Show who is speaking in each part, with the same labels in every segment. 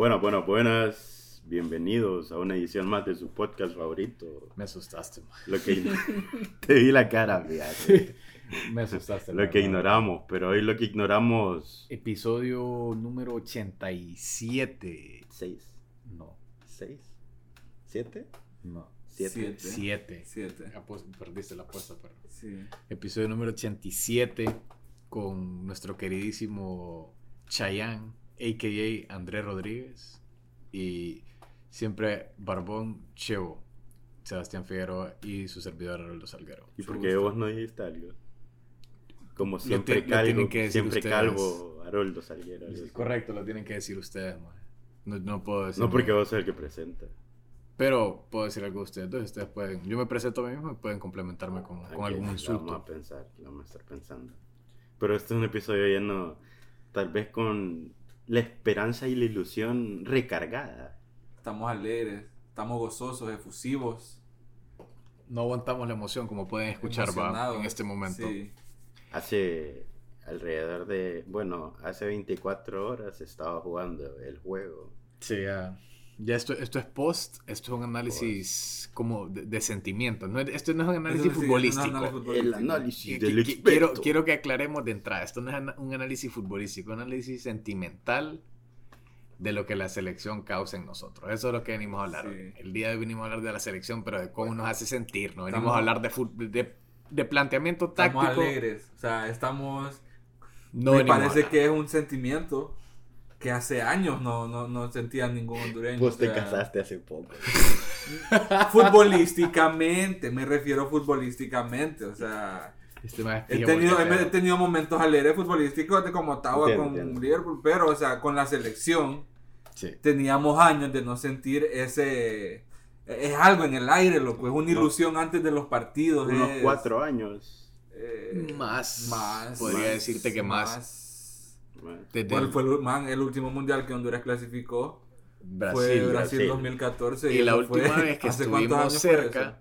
Speaker 1: Buenas, buenas, buenas. Bienvenidos a una edición más de su podcast favorito.
Speaker 2: Me asustaste, man.
Speaker 1: Lo que te vi la cara, fíjate.
Speaker 2: Me asustaste.
Speaker 1: Lo que ignoramos, pero hoy lo que ignoramos.
Speaker 2: Episodio número 87.
Speaker 1: ¿Seis?
Speaker 2: No,
Speaker 1: ¿Seis? ¿Siete?
Speaker 2: no.
Speaker 1: ¿Siete?
Speaker 2: Siete.
Speaker 3: Siete.
Speaker 2: Perdiste la apuesta, pero.
Speaker 3: Sí.
Speaker 2: Episodio número 87 con nuestro queridísimo Chayanne, a.k.a. Andrés Rodríguez. Y siempre Barbón Chevo, Sebastián Figueroa y su servidor Aroldo Salguero.
Speaker 1: ¿Y por qué vos no dijiste algo? Como siempre
Speaker 2: lo
Speaker 1: calvo,
Speaker 2: que decir
Speaker 1: siempre
Speaker 2: ustedes.
Speaker 1: calvo, Haroldo Salguero. así.
Speaker 2: Correcto, lo tienen que decir ustedes, man. No, no puedo decir.
Speaker 1: No porque vos sos el que presenta.
Speaker 2: Pero puedo decir algo de ustedes. Entonces ustedes pueden. Yo me presento a mí mismo y pueden complementarme con, con algún insulto.
Speaker 1: Vamos a pensar, la vamos a estar pensando. Pero este es un episodio lleno, tal vez con la esperanza y la ilusión recargada.
Speaker 3: Estamos alegres, estamos gozosos, efusivos.
Speaker 2: No aguantamos la emoción, como pueden escuchar va, en este momento.
Speaker 3: Sí.
Speaker 1: Hace alrededor de, bueno, hace 24 horas estaba jugando el juego.
Speaker 2: Sí, ya. Ya esto, esto es post, esto es un análisis como de, de sentimientos. No, es- esto no es un análisis futbolístico.
Speaker 3: no,
Speaker 1: El análisis del
Speaker 2: quiero, quiero que aclaremos de entrada. Esto no es un análisis futbolístico, es un análisis sentimental de lo que la selección causa en nosotros. Eso es lo que venimos a hablar.
Speaker 3: Sí.
Speaker 2: El día de hoy venimos a hablar de la selección, pero de cómo nos hace sentir. No venimos
Speaker 3: Estamos-
Speaker 2: a hablar de, fut- de, de planteamiento
Speaker 3: Estamos
Speaker 2: táctico.
Speaker 3: alegres. O sea, estamos.
Speaker 2: No
Speaker 3: me parece que es un sentimiento que hace años no, no, no sentía ningún hondureño.
Speaker 1: Vos
Speaker 3: o
Speaker 1: te
Speaker 3: sea,
Speaker 1: casaste hace poco.
Speaker 3: Futbolísticamente, me refiero futbolísticamente. O sea,
Speaker 2: Este
Speaker 3: he tenido, he tenido momentos alegres futbolísticos de como
Speaker 1: Entiendo,
Speaker 3: con
Speaker 1: entiendo.
Speaker 3: Liverpool, pero, o sea, con la selección.
Speaker 2: Sí.
Speaker 3: teníamos años de no sentir ese... Es algo en el aire, loco. Es una ilusión antes de los partidos.
Speaker 1: Unos
Speaker 3: es,
Speaker 1: cuatro años.
Speaker 3: eh,
Speaker 2: Más.
Speaker 3: Más.
Speaker 2: Podría
Speaker 3: más,
Speaker 2: decirte que más.
Speaker 3: más.
Speaker 2: Desde
Speaker 3: ¿Cuál fue el, man, el último mundial que Honduras clasificó?
Speaker 2: Brasil.
Speaker 3: fue Brasil,
Speaker 1: Brasil.
Speaker 3: 2014.
Speaker 2: Y la
Speaker 3: fue-
Speaker 2: última vez que
Speaker 3: ¿hace cuántos
Speaker 2: estuvimos
Speaker 3: años fue eso?
Speaker 2: cerca,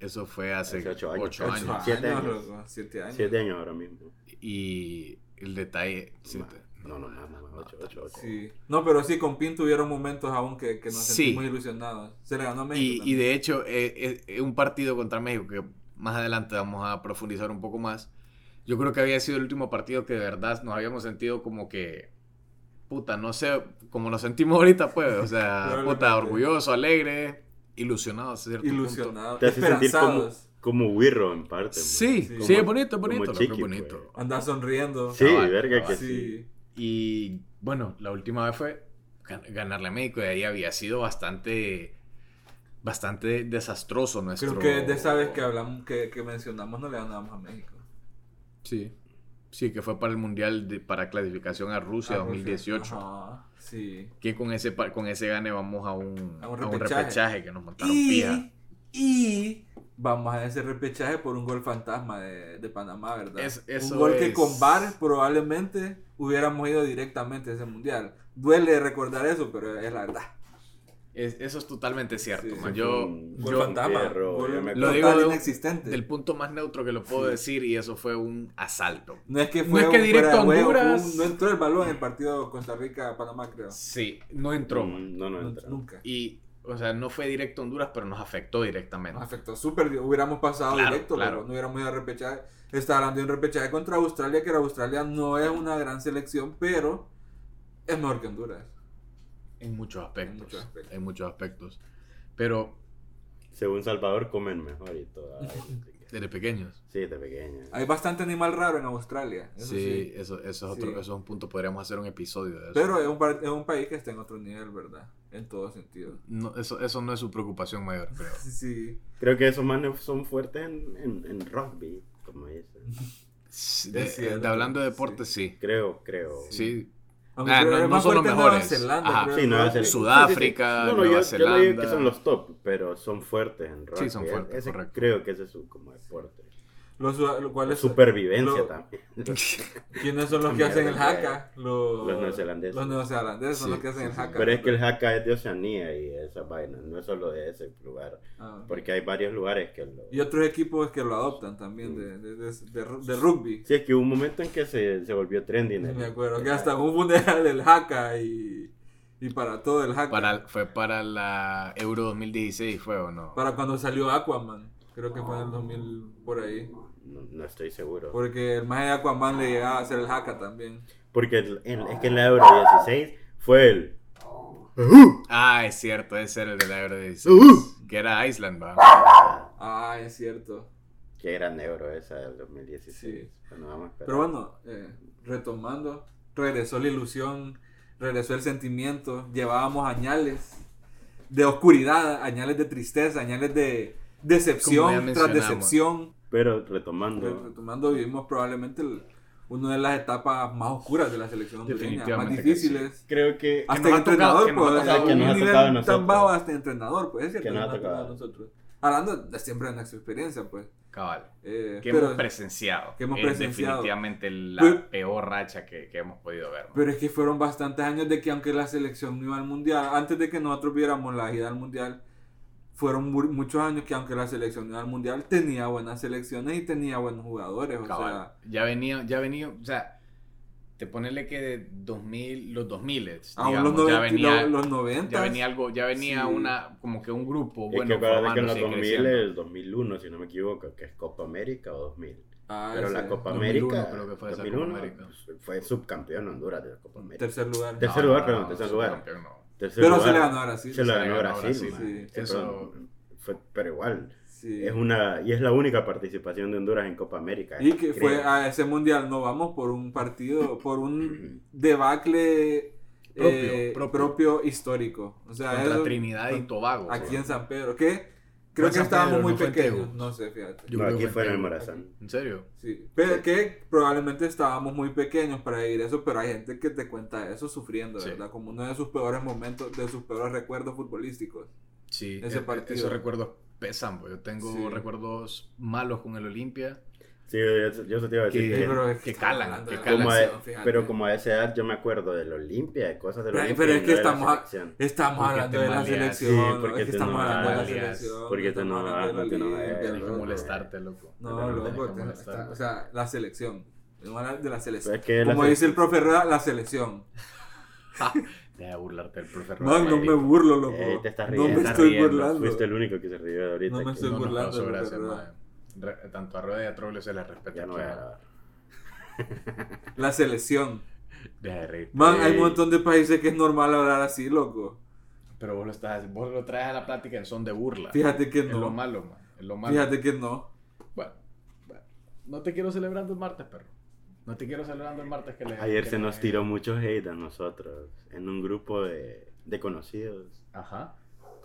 Speaker 2: eso fue hace,
Speaker 1: Hace ocho años.
Speaker 2: ocho
Speaker 1: Ocho
Speaker 2: años.
Speaker 3: Ocho
Speaker 1: Siete años.
Speaker 3: loco, Siete años.
Speaker 1: Siete años ahora mismo.
Speaker 2: Y el detalle. siete-
Speaker 1: No, no, no, no, no, ocho, ocho, ocho.
Speaker 3: Sí. No, pero sí, con Pinto hubieron momentos aún que, que nos
Speaker 2: Sí.
Speaker 3: sentimos ilusionados. Se le ganó a México.
Speaker 2: Y, de hecho, eh, eh, un partido contra México que más adelante vamos a profundizar un poco más. Yo creo que había sido el último partido que de verdad nos habíamos sentido como que. Puta, no sé, como nos sentimos ahorita, pues. O sea, puta, orgulloso, alegre, ilusionado, a cierto punto.
Speaker 3: Ilusionados.
Speaker 1: Te hace sentir como, como Wirro en parte. man.
Speaker 2: Sí,
Speaker 3: Sí.
Speaker 2: sí, es
Speaker 1: Como-
Speaker 2: bonito, es bonito,
Speaker 1: como
Speaker 2: lo que es
Speaker 1: Chiqui,
Speaker 2: bonito.
Speaker 1: pues.
Speaker 3: Andar sonriendo.
Speaker 1: Sí,
Speaker 2: Cabal,
Speaker 1: verga
Speaker 2: cabal.
Speaker 1: que sí.
Speaker 3: Sí.
Speaker 2: Y bueno, la última vez fue gan- ganarle a México y ahí había sido bastante bastante desastroso nuestro
Speaker 3: Creo que de esa vez que hablamos, que, que mencionamos, no le ganamos a México.
Speaker 2: Sí. Sí, que fue para el Mundial de, para clasificación a Rusia
Speaker 3: Ah,
Speaker 2: 2018.
Speaker 3: Ajá, sí.
Speaker 2: Que con ese con ese gane vamos a un,
Speaker 3: A un
Speaker 2: a un
Speaker 3: repechaje.
Speaker 2: repechaje que nos montaron pija.
Speaker 3: Y, y vamos a ese repechaje por un gol fantasma de, de Panamá, ¿verdad?
Speaker 2: Es- eso
Speaker 3: un gol que
Speaker 2: es-
Speaker 3: con VAR probablemente hubiéramos ido directamente a ese mundial. Duele recordar eso, pero es la verdad.
Speaker 2: Es- eso es totalmente cierto.
Speaker 3: Sí,
Speaker 2: man.
Speaker 3: sí,
Speaker 2: yo
Speaker 1: un
Speaker 2: yo-
Speaker 3: fantasma.
Speaker 1: perro,
Speaker 3: gol
Speaker 1: yo me
Speaker 2: Lo digo de un-
Speaker 3: inexistente.
Speaker 2: del punto más neutro que lo puedo
Speaker 3: Sí.
Speaker 2: decir y eso fue un asalto.
Speaker 3: No es que
Speaker 2: No
Speaker 3: fue
Speaker 2: es que
Speaker 3: un
Speaker 2: directo a Honduras.
Speaker 3: un- no entró el balón en el partido Costa Rica-Panamá, creo.
Speaker 2: Sí, no entró.
Speaker 1: Mm, No, no
Speaker 3: No-
Speaker 1: entra.
Speaker 3: nunca.
Speaker 2: Y o sea, no fue directo a Honduras, pero nos afectó directamente.
Speaker 3: Nos afectó súper. Hubiéramos pasado
Speaker 2: Claro,
Speaker 3: directo,
Speaker 2: claro.
Speaker 3: pero no hubiéramos ido a repechaje. Está hablando de un repechaje contra Australia, que Australia no es una gran selección, pero es mejor que Honduras.
Speaker 2: En muchos aspectos.
Speaker 3: En muchos aspectos.
Speaker 2: En muchos aspectos. Pero
Speaker 1: Según Salvador comen mejor y todo.
Speaker 2: Desde pequeños.
Speaker 1: Sí, de pequeña.
Speaker 3: Hay bastante animal raro en Australia. Eso
Speaker 2: sí,
Speaker 3: sí.
Speaker 2: Eso, eso es otro,
Speaker 3: Sí.
Speaker 2: eso es un punto. Podríamos hacer un episodio de eso.
Speaker 3: Pero es un, es un país que está en otro nivel, ¿verdad? En todo sentido.
Speaker 2: No, eso, eso no es su preocupación mayor, creo.
Speaker 3: Sí, sí.
Speaker 1: Creo que esos manes son fuertes en, en, en rugby, como dicen.
Speaker 2: Sí, De,
Speaker 3: Es cierto,
Speaker 2: de- hablando de deportes, sí.
Speaker 1: Creo, creo.
Speaker 2: Sí.
Speaker 3: Aunque
Speaker 2: Ah, no- no son los
Speaker 3: fuerte Nueva
Speaker 2: mejores.
Speaker 3: Zelanda,
Speaker 2: Ajá.
Speaker 1: Sí,
Speaker 3: el
Speaker 1: Nueva. Zelanda.
Speaker 2: Sudáfrica,
Speaker 1: No, no,
Speaker 2: Nueva
Speaker 1: yo, yo no digo
Speaker 2: Zelanda.
Speaker 1: que son los top, pero son fuertes en rugby.
Speaker 2: Sí, son fuertes,
Speaker 1: Ese
Speaker 2: correcto.
Speaker 1: Creo que ese es su como deporte. Supervivencia
Speaker 3: lo-
Speaker 1: también.
Speaker 3: ¿Quiénes son los que hacen el haka? Los,
Speaker 1: Los neozelandeses.
Speaker 3: Los neozelandeses son
Speaker 2: Sí,
Speaker 3: los que hacen
Speaker 2: sí,
Speaker 3: el.
Speaker 1: Pero es que el Haka es de Oceanía y esa vaina, no es solo de ese lugar.
Speaker 3: Ah.
Speaker 1: Porque hay varios lugares que lo...
Speaker 3: Y otros equipos que lo adoptan también de, de, de, de ru- de rugby.
Speaker 1: Sí, es que hubo un momento en que se, se volvió trending. el-
Speaker 3: Me acuerdo que hasta hubo un mundial del haka y, Y para todo el hack.
Speaker 2: Para, fue para la Euro 2016, ¿fue o no?
Speaker 3: Para cuando salió Aquaman. Creo que fue en el 2000 por ahí.
Speaker 1: No, no estoy seguro.
Speaker 3: Porque el maje de Aquaman le llegaba a hacer el hacka también.
Speaker 1: Porque el- es que en la Euro 16 fue el.
Speaker 2: Ah, es cierto, ese era el de la Euro 16.
Speaker 1: Uh.
Speaker 2: Que era Iceland, va.
Speaker 3: Ah, es cierto.
Speaker 1: Que era Euro esa del 2016.
Speaker 3: Sí.
Speaker 1: Bueno, vamos a esperar.
Speaker 3: Pero bueno, eh, retomando, regresó la ilusión, regresó el sentimiento, llevábamos añales de oscuridad, añales de tristeza, añales de decepción tras decepción.
Speaker 1: Pero retomando.
Speaker 3: Retomando, vivimos probablemente el- una de las etapas más oscuras de la selección hondureña, más
Speaker 2: que
Speaker 3: difíciles.
Speaker 1: Creo que.
Speaker 3: Hasta
Speaker 2: ha
Speaker 3: entrenador,
Speaker 2: tocado- que nos ha
Speaker 3: pues,
Speaker 1: que nos ha tocado
Speaker 3: tan
Speaker 1: nosotros.
Speaker 3: bajo hasta entrenador, pues es cierto,
Speaker 1: Que nos ha
Speaker 3: nos ha tocado a nosotros. Hablando de siempre de nuestra experiencia, pues.
Speaker 2: Cabal.
Speaker 3: Eh,
Speaker 2: Que
Speaker 3: pero-
Speaker 2: hemos presenciado.
Speaker 3: que hemos
Speaker 2: es
Speaker 3: presenciado.
Speaker 2: definitivamente la
Speaker 3: Pero-
Speaker 2: peor racha que, que hemos podido ver. ¿no?
Speaker 3: Pero es que fueron bastantes años de que aunque la selección no iba al mundial, antes de que nosotros viéramos la ida al mundial, fueron mu- muchos años que aunque la selección no al mundial, tenía buenas selecciones y tenía buenos jugadores. O
Speaker 2: Cabal.
Speaker 3: sea,
Speaker 2: ya venía, ya venía, o sea, te ponerle que de 2000, los 2000,
Speaker 3: aún
Speaker 2: digamos,
Speaker 3: los,
Speaker 2: ya
Speaker 3: 90,
Speaker 2: venía,
Speaker 3: los, los 90.
Speaker 2: ya venía algo, ya venía
Speaker 3: Sí.
Speaker 2: una, como que un grupo,
Speaker 1: Es
Speaker 2: bueno,
Speaker 1: que acuérdate que en los
Speaker 2: formándose y
Speaker 1: 2000
Speaker 2: creciendo.
Speaker 1: es el 2001, si no me equivoco, que es Copa América o 2000.
Speaker 3: Ah,
Speaker 1: Pero
Speaker 3: ese,
Speaker 1: la Copa
Speaker 2: 2001
Speaker 1: América.
Speaker 2: creo que fue esa
Speaker 1: 2001,
Speaker 2: Copa América.
Speaker 1: pues, fue subcampeón Honduras de la Copa América.
Speaker 3: Tercer lugar.
Speaker 1: Tercer lugar, perdón, tercer lugar. Tercer
Speaker 3: Pero
Speaker 1: lugar.
Speaker 3: se le ganó a Brasil.
Speaker 1: Se
Speaker 2: le
Speaker 1: ganó Brasil.
Speaker 2: Brasil,
Speaker 3: sí.
Speaker 2: Eso-
Speaker 1: fue- pero igual.
Speaker 3: Sí.
Speaker 1: Es una, y es la única participación de Honduras en Copa América.
Speaker 3: Y que fue a ese mundial no vamos por un partido, por un debacle
Speaker 2: Propio,
Speaker 3: eh,
Speaker 2: propio.
Speaker 3: propio histórico. O sea,
Speaker 2: Contra
Speaker 3: eso-
Speaker 2: Trinidad y Tobago.
Speaker 3: aquí en San Pedro. Que creo que estábamos
Speaker 2: Pedro,
Speaker 3: muy
Speaker 2: no
Speaker 3: pequeños. No sé, fíjate.
Speaker 2: Yo
Speaker 1: No,
Speaker 2: creo
Speaker 1: aquí
Speaker 2: que
Speaker 1: fue en el. Morazán.
Speaker 2: ¿En serio?
Speaker 3: Sí, pero que probablemente estábamos muy pequeños para ir eso, pero hay gente que te cuenta eso sufriendo,
Speaker 2: Sí.
Speaker 3: ¿verdad? Como uno de sus peores momentos, de sus peores recuerdos futbolísticos.
Speaker 2: Sí,
Speaker 3: Ese
Speaker 2: e-
Speaker 3: partido.
Speaker 2: esos recuerdos pesan, pues. Yo tengo
Speaker 3: Sí.
Speaker 2: recuerdos malos con el Olimpia.
Speaker 1: Sí, yo, yo te iba a decir.
Speaker 2: Que-
Speaker 1: que-
Speaker 2: que
Speaker 3: estamos
Speaker 2: calan, que calan.
Speaker 1: como a-
Speaker 3: selección, fíjate.
Speaker 1: pero como a esa edad yo me acuerdo del Olimpia, de cosas del Olimpia.
Speaker 3: pero es que
Speaker 1: no
Speaker 3: estamos a-
Speaker 1: selección.
Speaker 3: Estamos
Speaker 2: Porque
Speaker 3: hablando de la selección.
Speaker 1: Sí, porque
Speaker 3: que estamos hablando de la selección.
Speaker 1: Porque te
Speaker 3: de la
Speaker 1: no te eh,
Speaker 2: Tienes que molestarte, loco.
Speaker 3: No, loco,
Speaker 2: que
Speaker 3: o sea, la selección. Que de la selección.
Speaker 1: Pero es que la
Speaker 3: Como dice el profe Rueda, la selección.
Speaker 2: Deja de burlarte del profe
Speaker 3: Man, no me burlo, loco.
Speaker 1: Eh, te estás
Speaker 3: no
Speaker 1: riendo.
Speaker 3: me
Speaker 1: Te estás
Speaker 3: estoy
Speaker 2: riendo.
Speaker 3: burlando.
Speaker 1: Fuiste el único que se rió de ahorita.
Speaker 3: No me
Speaker 1: que
Speaker 3: estoy
Speaker 2: No
Speaker 3: burlando.
Speaker 2: Re- Tanto a Rueda y a Troglio se les respeta.
Speaker 1: Ya no
Speaker 2: aquí,
Speaker 1: voy a
Speaker 2: mae.
Speaker 1: grabar.
Speaker 3: La selección.
Speaker 2: Deja de reír.
Speaker 3: Man, hay
Speaker 1: Ey.
Speaker 3: un montón de países que es normal hablar así, loco.
Speaker 2: Pero vos lo, estás, vos lo traes a la plática en son de burla.
Speaker 3: Fíjate que
Speaker 2: Es lo
Speaker 3: no.
Speaker 2: malo, man. Es lo malo.
Speaker 3: Fíjate que no.
Speaker 2: Bueno, bueno, no te quiero celebrando el martes, perro. No te quiero celebrando el martes que le.
Speaker 1: Ayer
Speaker 2: que
Speaker 1: se
Speaker 2: le-
Speaker 1: nos tiró mucho hate a nosotros en un grupo de, de conocidos
Speaker 2: Ajá.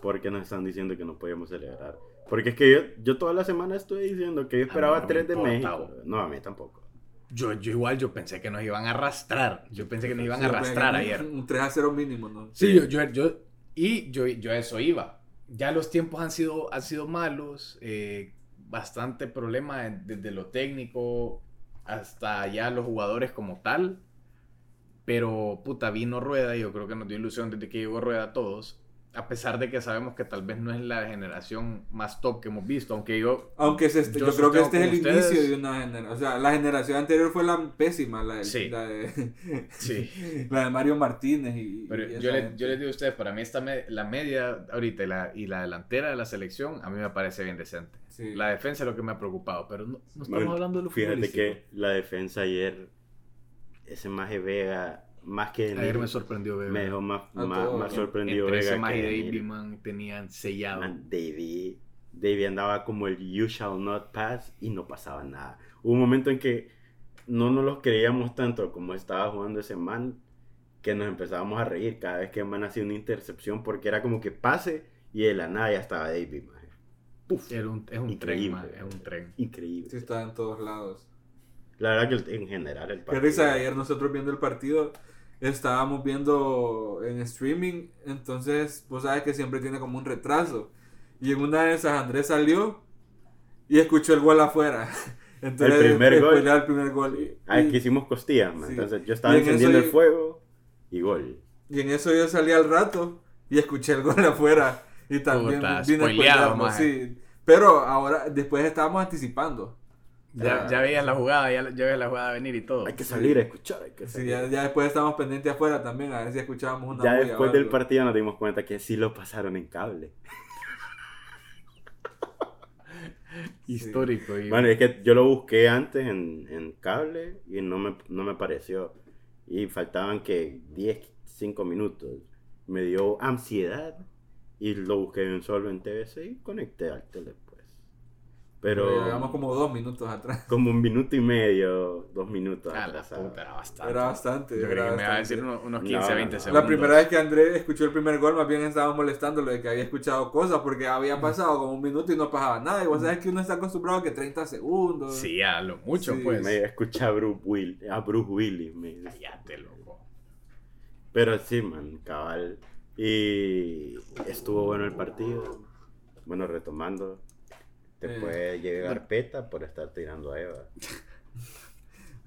Speaker 1: porque nos están diciendo que no podíamos celebrar. Porque es que yo, yo toda la semana estuve diciendo que yo esperaba
Speaker 2: no me
Speaker 1: tres de
Speaker 2: importa,
Speaker 1: México. No, a mí tampoco.
Speaker 2: Yo, yo igual, yo pensé que nos iban a arrastrar. Yo pensé que nos iban a arrastrar
Speaker 3: un-
Speaker 2: ayer.
Speaker 3: Un 3 a 0 mínimo, ¿no?
Speaker 2: Sí, yo, yo, yo- y yo, yo a eso iba. Ya los tiempos han sido, han sido malos, eh, bastante problema desde lo técnico hasta ya los jugadores como tal. Pero, puta, vino Rueda y yo creo que nos dio ilusión desde que llegó Rueda a todos. A pesar de que sabemos que tal vez no es la generación más top que hemos visto, aunque yo...
Speaker 3: Aunque este-
Speaker 2: Yo
Speaker 3: yo, creo que este es el
Speaker 2: ustedes-
Speaker 3: inicio de una generación. O sea, la generación anterior fue la pésima, la, del-
Speaker 2: Sí.
Speaker 3: la de,
Speaker 2: Sí.
Speaker 3: la de Mario Martínez. Y,
Speaker 2: Pero
Speaker 3: y
Speaker 2: yo, le, les digo a ustedes, para mí esta me- la media ahorita y la, y la delantera de la selección, a mí me parece bien decente.
Speaker 3: Sí.
Speaker 2: La defensa es lo que me ha preocupado, pero no, no estamos
Speaker 1: Bueno,
Speaker 2: hablando de lo
Speaker 1: Fíjate
Speaker 2: futbolístico.
Speaker 1: que la defensa ayer, ese Maje Vega, más que
Speaker 2: Ayer me sorprendió Vega.
Speaker 1: me dejó más,
Speaker 3: A
Speaker 1: más, más sorprendido
Speaker 2: Entre
Speaker 1: Vega
Speaker 2: y
Speaker 1: que
Speaker 2: David
Speaker 1: venir.
Speaker 2: man, tenían sellado.
Speaker 1: Man, David, David andaba como el you shall not pass y no pasaba nada. Hubo un momento en que no nos los creíamos tanto como estaba jugando ese man que nos empezábamos a reír cada vez que el man hacía una intercepción porque era como que pase y de la nada ya estaba David, man. Puf,
Speaker 2: Era un- es un tren,
Speaker 1: Increíble.
Speaker 2: man, es un tren.
Speaker 1: increíble.
Speaker 3: Sí, está en todos lados.
Speaker 1: La verdad que el- en general el
Speaker 3: Qué
Speaker 1: partido.
Speaker 3: risa, ayer nosotros viendo el partido, estábamos viendo en streaming, entonces vos sabes que siempre tiene como un retraso. Y en una de esas Andrés salió y escuchó el gol afuera. Entonces,
Speaker 1: El primer gol.
Speaker 3: el primer gol. Y,
Speaker 1: Ah, es que
Speaker 3: y-
Speaker 1: hicimos costillas.
Speaker 3: Sí.
Speaker 1: Entonces yo estaba
Speaker 3: en
Speaker 1: encendiendo el
Speaker 3: yo-
Speaker 1: fuego y gol.
Speaker 3: y en eso yo salí al rato y escuché el gol afuera. Y también
Speaker 2: Puta,
Speaker 3: vine a sí. Pero ahora, después estábamos anticipando.
Speaker 2: Ya, ya veías la jugada, ya, ya veías la jugada venir y todo.
Speaker 1: Hay que salir a escuchar, hay que
Speaker 3: Sí,
Speaker 1: salir.
Speaker 3: ya, ya después estábamos pendientes afuera también, a ver si escuchábamos una
Speaker 1: Ya
Speaker 3: bulla
Speaker 1: después del partido nos dimos cuenta que sí lo pasaron en cable.
Speaker 2: Histórico. Y...
Speaker 1: Bueno, es que yo lo busqué antes en, en cable y no me, no me pareció. Y faltaban que 10, 5 minutos. Me dio ansiedad y lo busqué en solo en TVC y conecté al tele, pues. Pero
Speaker 3: Llevamos como dos minutos atrás.
Speaker 1: como un minuto y medio, dos minutos
Speaker 2: Ah, la
Speaker 1: atrasado.
Speaker 2: puta, era bastante.
Speaker 3: Era bastante.
Speaker 2: Yo
Speaker 3: era
Speaker 2: creo que me iba a decir unos, unos
Speaker 1: No,
Speaker 2: 15,
Speaker 1: no,
Speaker 2: 20
Speaker 1: no.
Speaker 2: segundos.
Speaker 3: La primera vez que Andrés escuchó el primer gol, más bien estaba molestándolo de que había escuchado cosas porque había pasado como un minuto y no pasaba nada. Y vos sabes que uno está acostumbrado a que 30 segundos.
Speaker 2: Sí, a lo mucho,
Speaker 3: Sí.
Speaker 2: pues.
Speaker 1: Me escuché a Bruce, Will, a Bruce Willis. me-
Speaker 2: Cállate, loco.
Speaker 1: Pero sí, man, cabal. Y estuvo bueno el partido. Bueno, retomando. Te
Speaker 3: Eh,
Speaker 1: puede llegar peta por estar tirando a Eva.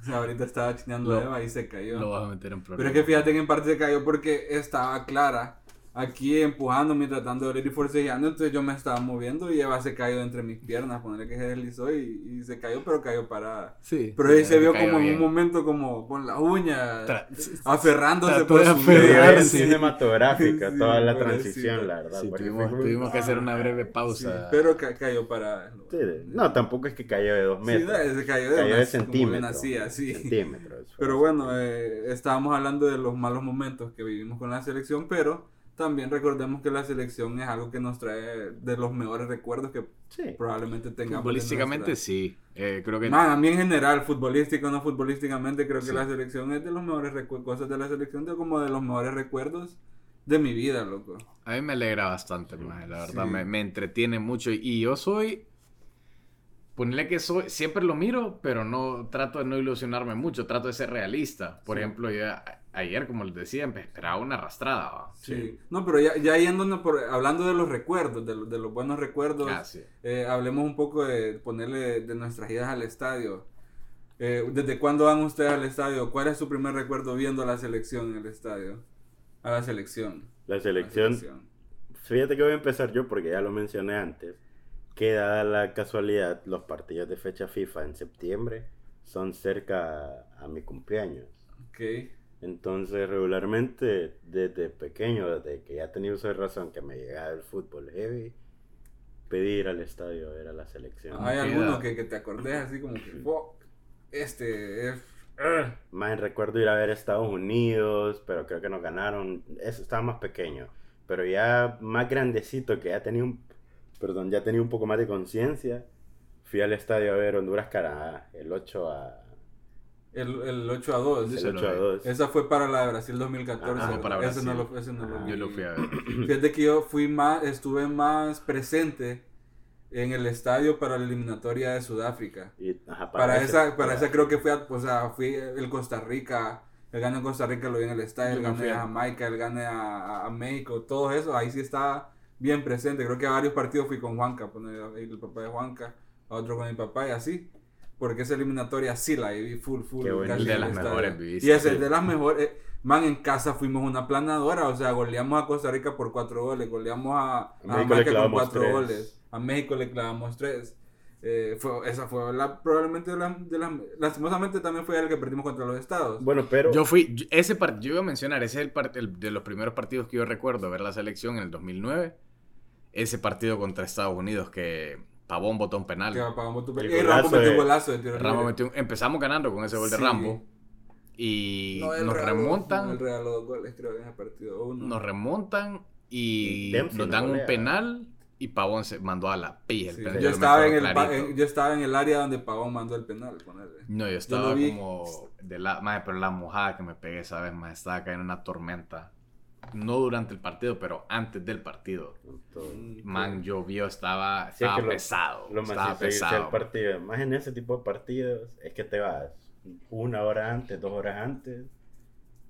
Speaker 3: O sea, ahorita estaba
Speaker 2: Lo-
Speaker 3: a Eva y se cayó.
Speaker 2: Lo vas a meter en
Speaker 3: Pero
Speaker 2: problemas.
Speaker 3: es que fíjate que en parte se cayó porque estaba Clara aquí empujándome y tratando de oler y forcejeando. Entonces yo me estaba moviendo y Eva se cayó entre mis piernas. Ponerle que se deslizó y, y se cayó, pero cayó parada.
Speaker 2: Sí.
Speaker 3: Pero ahí se vio como en
Speaker 2: bien.
Speaker 3: un momento como con la uña
Speaker 2: Tra-
Speaker 3: aferrándose por su
Speaker 2: aferrarse.
Speaker 3: medio.
Speaker 1: Es cinematográfica
Speaker 3: Sí,
Speaker 1: toda la transición, la verdad.
Speaker 2: Sí, tuvimos,
Speaker 1: fue-
Speaker 2: tuvimos que hacer una breve
Speaker 3: Sí,
Speaker 2: pausa.
Speaker 3: pero ca- cayó parada.
Speaker 1: Sí, no, tampoco es que cayó de dos
Speaker 3: Sí,
Speaker 1: metros.
Speaker 3: no, se cayó de,
Speaker 1: cayó
Speaker 3: una-
Speaker 1: de centímetros.
Speaker 3: sí.
Speaker 1: Centímetros.
Speaker 3: Pero bueno, eh, estábamos hablando de los malos momentos que vivimos con la selección, pero también recordemos que la selección es algo que nos trae de los mejores recuerdos que
Speaker 1: Sí.
Speaker 3: probablemente tengamos.
Speaker 2: Futbolísticamente sí. Eh, creo que
Speaker 3: Man, a mí en general, futbolístico o no futbolísticamente, creo que
Speaker 2: Sí.
Speaker 3: la selección es de los mejores cosas de la selección, de como de los mejores recuerdos de mi vida, loco.
Speaker 2: a mí me alegra bastante, la verdad. Me, me entretiene mucho. Y yo soy. Ponerle que soy. Siempre lo miro, pero no trato de no ilusionarme mucho. Trato de ser realista. Por ejemplo, yo ayer, como les decía, esperaba una arrastrada. ¿va?
Speaker 3: Sí. No, pero ya, ya yéndonos por, hablando de los recuerdos, de, los- de los buenos recuerdos,
Speaker 2: Ah, sí.
Speaker 3: eh, hablemos un poco de ponerle de nuestras idas al estadio. Eh, ¿Desde cuándo van ustedes al estadio? ¿Cuál es su primer recuerdo viendo a la selección en el estadio? A la selección.
Speaker 1: La selección. fíjate que voy a empezar yo porque ya lo mencioné antes, que dada la casualidad, los partidos de fecha FIFA en septiembre son cerca a mi cumpleaños.
Speaker 3: Ok.
Speaker 1: Entonces, regularmente, desde pequeño, desde que ya tenía uso de razón que me llegaba el fútbol heavy, pedir al estadio a ver a la selección.
Speaker 3: ¿Hay alguno que, que te acordes así como que, "Fuck, este es... ugh"?
Speaker 1: Más recuerdo ir a ver Estados Unidos, pero creo que nos ganaron. Eso estaba más pequeño. Pero ya más grandecito, que ya tenía un. Perdón, ya tenía un poco más de conciencia. Fui al estadio a ver Honduras-Canadá, el 8 a,
Speaker 3: El, el 8 a 2.
Speaker 2: Yo
Speaker 1: el
Speaker 2: se lo
Speaker 1: 8 a
Speaker 2: vi.
Speaker 1: 2.
Speaker 3: Esa fue para la de Brasil 2014.
Speaker 1: Ah,
Speaker 2: para
Speaker 3: ese no
Speaker 2: Brasil.
Speaker 3: lo, ese no lo
Speaker 1: Ah,
Speaker 3: vi.
Speaker 2: Yo lo fui a ver.
Speaker 3: Fíjate que yo fui más, estuve más presente en el estadio para la eliminatoria de Sudáfrica.
Speaker 1: Y, ajá,
Speaker 3: Para,
Speaker 1: ese-
Speaker 3: esa, para esa creo que fui, a- o sea, fui el Costa Rica, el gane de Costa Rica lo vi en el estadio, el gane
Speaker 2: a-
Speaker 3: Jamaica, el gane a, a- a México, todo eso, ahí sí estaba bien presente. Creo que a varios partidos fui con Juanca, poner el papá de Juanca, a otro con mi papá y así. Porque esa eliminatoria sí la vi full, full.
Speaker 1: Qué bueno.
Speaker 2: De las
Speaker 3: el
Speaker 2: mejores viviste,
Speaker 3: Y es de las mejores. Man, en casa fuimos una planadora, o sea, goleamos a Costa Rica por cuatro goles, goleamos a, a con
Speaker 1: clavamos
Speaker 3: cuatro
Speaker 1: tres.
Speaker 3: goles, a México le clavamos tres. Eh, fue, esa fue la, probablemente la, de las... Lastimosamente también fue el que perdimos contra los Estados.
Speaker 1: Bueno, pero.
Speaker 2: Yo fui, yo- ese partido, yo iba a mencionar, ese es el, part- el de los primeros partidos que yo recuerdo ver la selección en el 2009. Ese partido contra Estados Unidos que Pavón botó un penal.
Speaker 3: que apagamos tu
Speaker 1: El
Speaker 3: Y Rambo metió un golazo de tiro libre.
Speaker 2: metió un- empezamos ganando con ese gol de
Speaker 3: Sí.
Speaker 2: Rambo. Y
Speaker 3: No,
Speaker 2: nos remontan,
Speaker 3: regaló dos goles, creo, en ese partido. Uno.
Speaker 2: nos remontan y
Speaker 1: Dempsey
Speaker 2: nos
Speaker 1: no
Speaker 2: dan un penal y Pavón se mandó a la pilla el
Speaker 3: Sí,
Speaker 2: penal.
Speaker 3: yo,
Speaker 2: Yo,
Speaker 3: estaba en el, yo estaba en el área donde Pavón mandó el penal. ponerle.
Speaker 2: No, yo estaba
Speaker 3: vi.
Speaker 2: como de la, madre, pero la mojada que me pegué esa vez, más estaba cayendo una tormenta. No durante el partido, pero antes del partido.
Speaker 1: Entonces,
Speaker 2: Man, llovió, estaba,
Speaker 1: Sí, es
Speaker 2: estaba
Speaker 1: que
Speaker 2: pesado.
Speaker 1: Lo más
Speaker 2: estaba
Speaker 1: irse
Speaker 2: pesado.
Speaker 1: al partido. Más en ese tipo de partidos es que te vas una hora antes, dos horas antes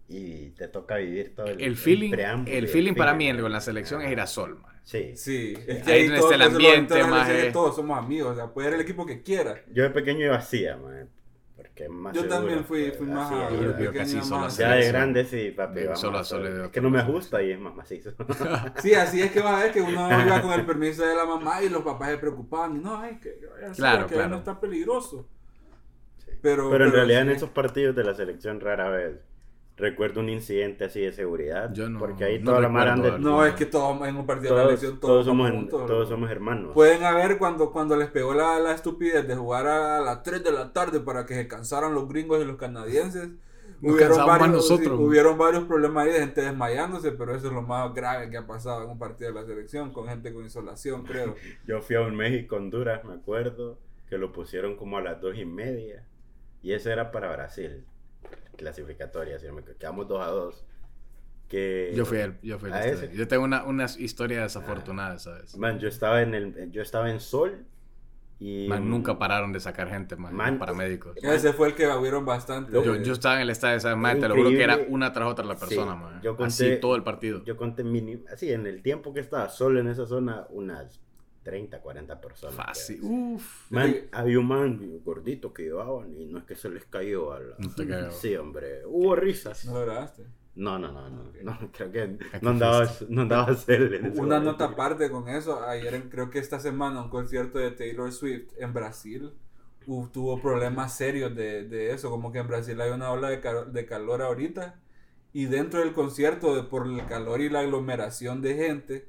Speaker 1: y te toca vivir todo el,
Speaker 2: El feeling,
Speaker 1: preámbulo y
Speaker 2: el feeling para mí con la selección es ir a Sol, man.
Speaker 1: Sí.
Speaker 3: Sí, es
Speaker 2: Ahí donde está el
Speaker 3: todos-
Speaker 2: ambiente,
Speaker 3: selecciones, Todos somos amigos, o sea, puede ser el equipo que quiera.
Speaker 1: Yo de pequeño iba así, man, es más
Speaker 3: Yo
Speaker 1: seguro,
Speaker 3: también fui- fui más
Speaker 1: así
Speaker 3: a-
Speaker 1: es.
Speaker 2: Yo creo que yo
Speaker 3: pequeño
Speaker 2: casi solo
Speaker 3: más.
Speaker 1: Ya de grande sí, papi. Vamos
Speaker 2: solo solo
Speaker 1: Es que no me gusta y es más macizo.
Speaker 3: Sí, así es que va a ver que uno iba con el permiso de la mamá y los papás se preocupaban. Y no, ay, que, hacer,
Speaker 2: Claro,
Speaker 3: que
Speaker 2: claro.
Speaker 3: no está peligroso. Pero,
Speaker 1: Pero en realidad en esos partidos de la selección rara vez recuerdo un incidente así de seguridad.
Speaker 2: Yo no-
Speaker 1: porque ahí
Speaker 2: no
Speaker 1: toda la mara
Speaker 3: No, es que todos en un partido de la
Speaker 1: todos,
Speaker 3: selección
Speaker 1: todos
Speaker 3: todos,
Speaker 1: somos,
Speaker 3: juntos,
Speaker 1: todos somos hermanos.
Speaker 3: Pueden haber cuando, cuando les pegó la, la estupidez de jugar a las 3 de la tarde para que se cansaran los gringos y los canadienses.
Speaker 2: Nos cansamos más nosotros.
Speaker 3: sí, hubieron varios problemas ahí de gente desmayándose, pero eso es lo más grave que ha pasado en un partido de la selección, con gente con insolación, creo.
Speaker 1: Yo fui a un México-Honduras, me acuerdo, que lo pusieron como a las dos y media. Y eso era para Brasil, clasificatoria, si no me. Quedamos 2 a 2. Que,
Speaker 2: Yo fui al, yo fui
Speaker 1: ese-
Speaker 2: Yo tengo una, unas historias desafortunadas, ¿sabes?
Speaker 1: Man, yo estaba en el, yo estaba en Sol y
Speaker 2: Man, nunca pararon de sacar gente, man,
Speaker 1: Man,
Speaker 2: paramédicos.
Speaker 3: Ese fue el que hubieron bastante.
Speaker 2: Yo, yo estaba en el estadio, ¿sabes? Man, te lo juro que era una tras otra la persona,
Speaker 1: Sí,
Speaker 2: man.
Speaker 1: yo
Speaker 2: Así
Speaker 1: conté-
Speaker 2: todo el partido.
Speaker 1: Yo conté mínimo, así en el tiempo que estaba solo en esa zona, unas 30, 40 personas.
Speaker 2: Fácil. Uf.
Speaker 1: Man,
Speaker 3: Sí.
Speaker 1: había un man gordito que llevaban y no es que se les cayó a la...
Speaker 2: No te cagaba.
Speaker 1: Sí, hombre, hubo risas.
Speaker 3: No lo grabaste.
Speaker 1: No, no, no, no, no, creo que no andaba, no andaba a hacer
Speaker 3: Una
Speaker 1: momento.
Speaker 3: nota aparte con eso, ayer en- creo que esta semana un concierto de Taylor Swift en Brasil hu- tuvo problemas serios de, de eso, como que en Brasil hay una ola de, cal- de calor ahorita y dentro del concierto de, por el calor y la aglomeración de gente,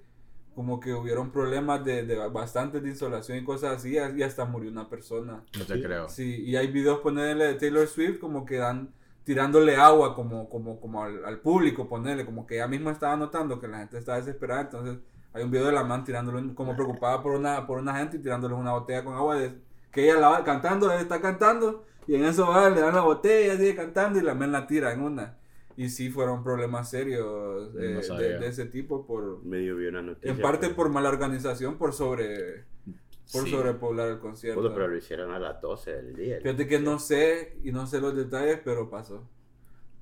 Speaker 3: como que hubieron problemas de, de bastantes de insolación y cosas así y hasta murió una persona.
Speaker 2: No te
Speaker 1: Sí.
Speaker 2: creo.
Speaker 3: Sí, y hay videos ponerle de Taylor Swift como que dan tirándole agua como, como, como al, al público, ponerle, como que ella misma estaba notando que la gente estaba desesperada, entonces hay un video de la man tirándole como preocupada por una, por una gente y tirándole una botella con agua de, que ella la va cantando, ella está cantando y en eso va, le dan la botella, ella sigue cantando y la man la tira en una. Y sí fueron problemas serios eh,
Speaker 2: No
Speaker 3: de, de ese tipo por
Speaker 1: Medio vi una noticia.
Speaker 3: en parte
Speaker 1: pero-
Speaker 3: por mala organización, por sobre por
Speaker 2: Sí.
Speaker 3: sobrepoblar el concierto.
Speaker 1: Pudo, pero lo hicieron a las 12 del día.
Speaker 3: Fíjate que no sé y no sé los detalles, pero pasó.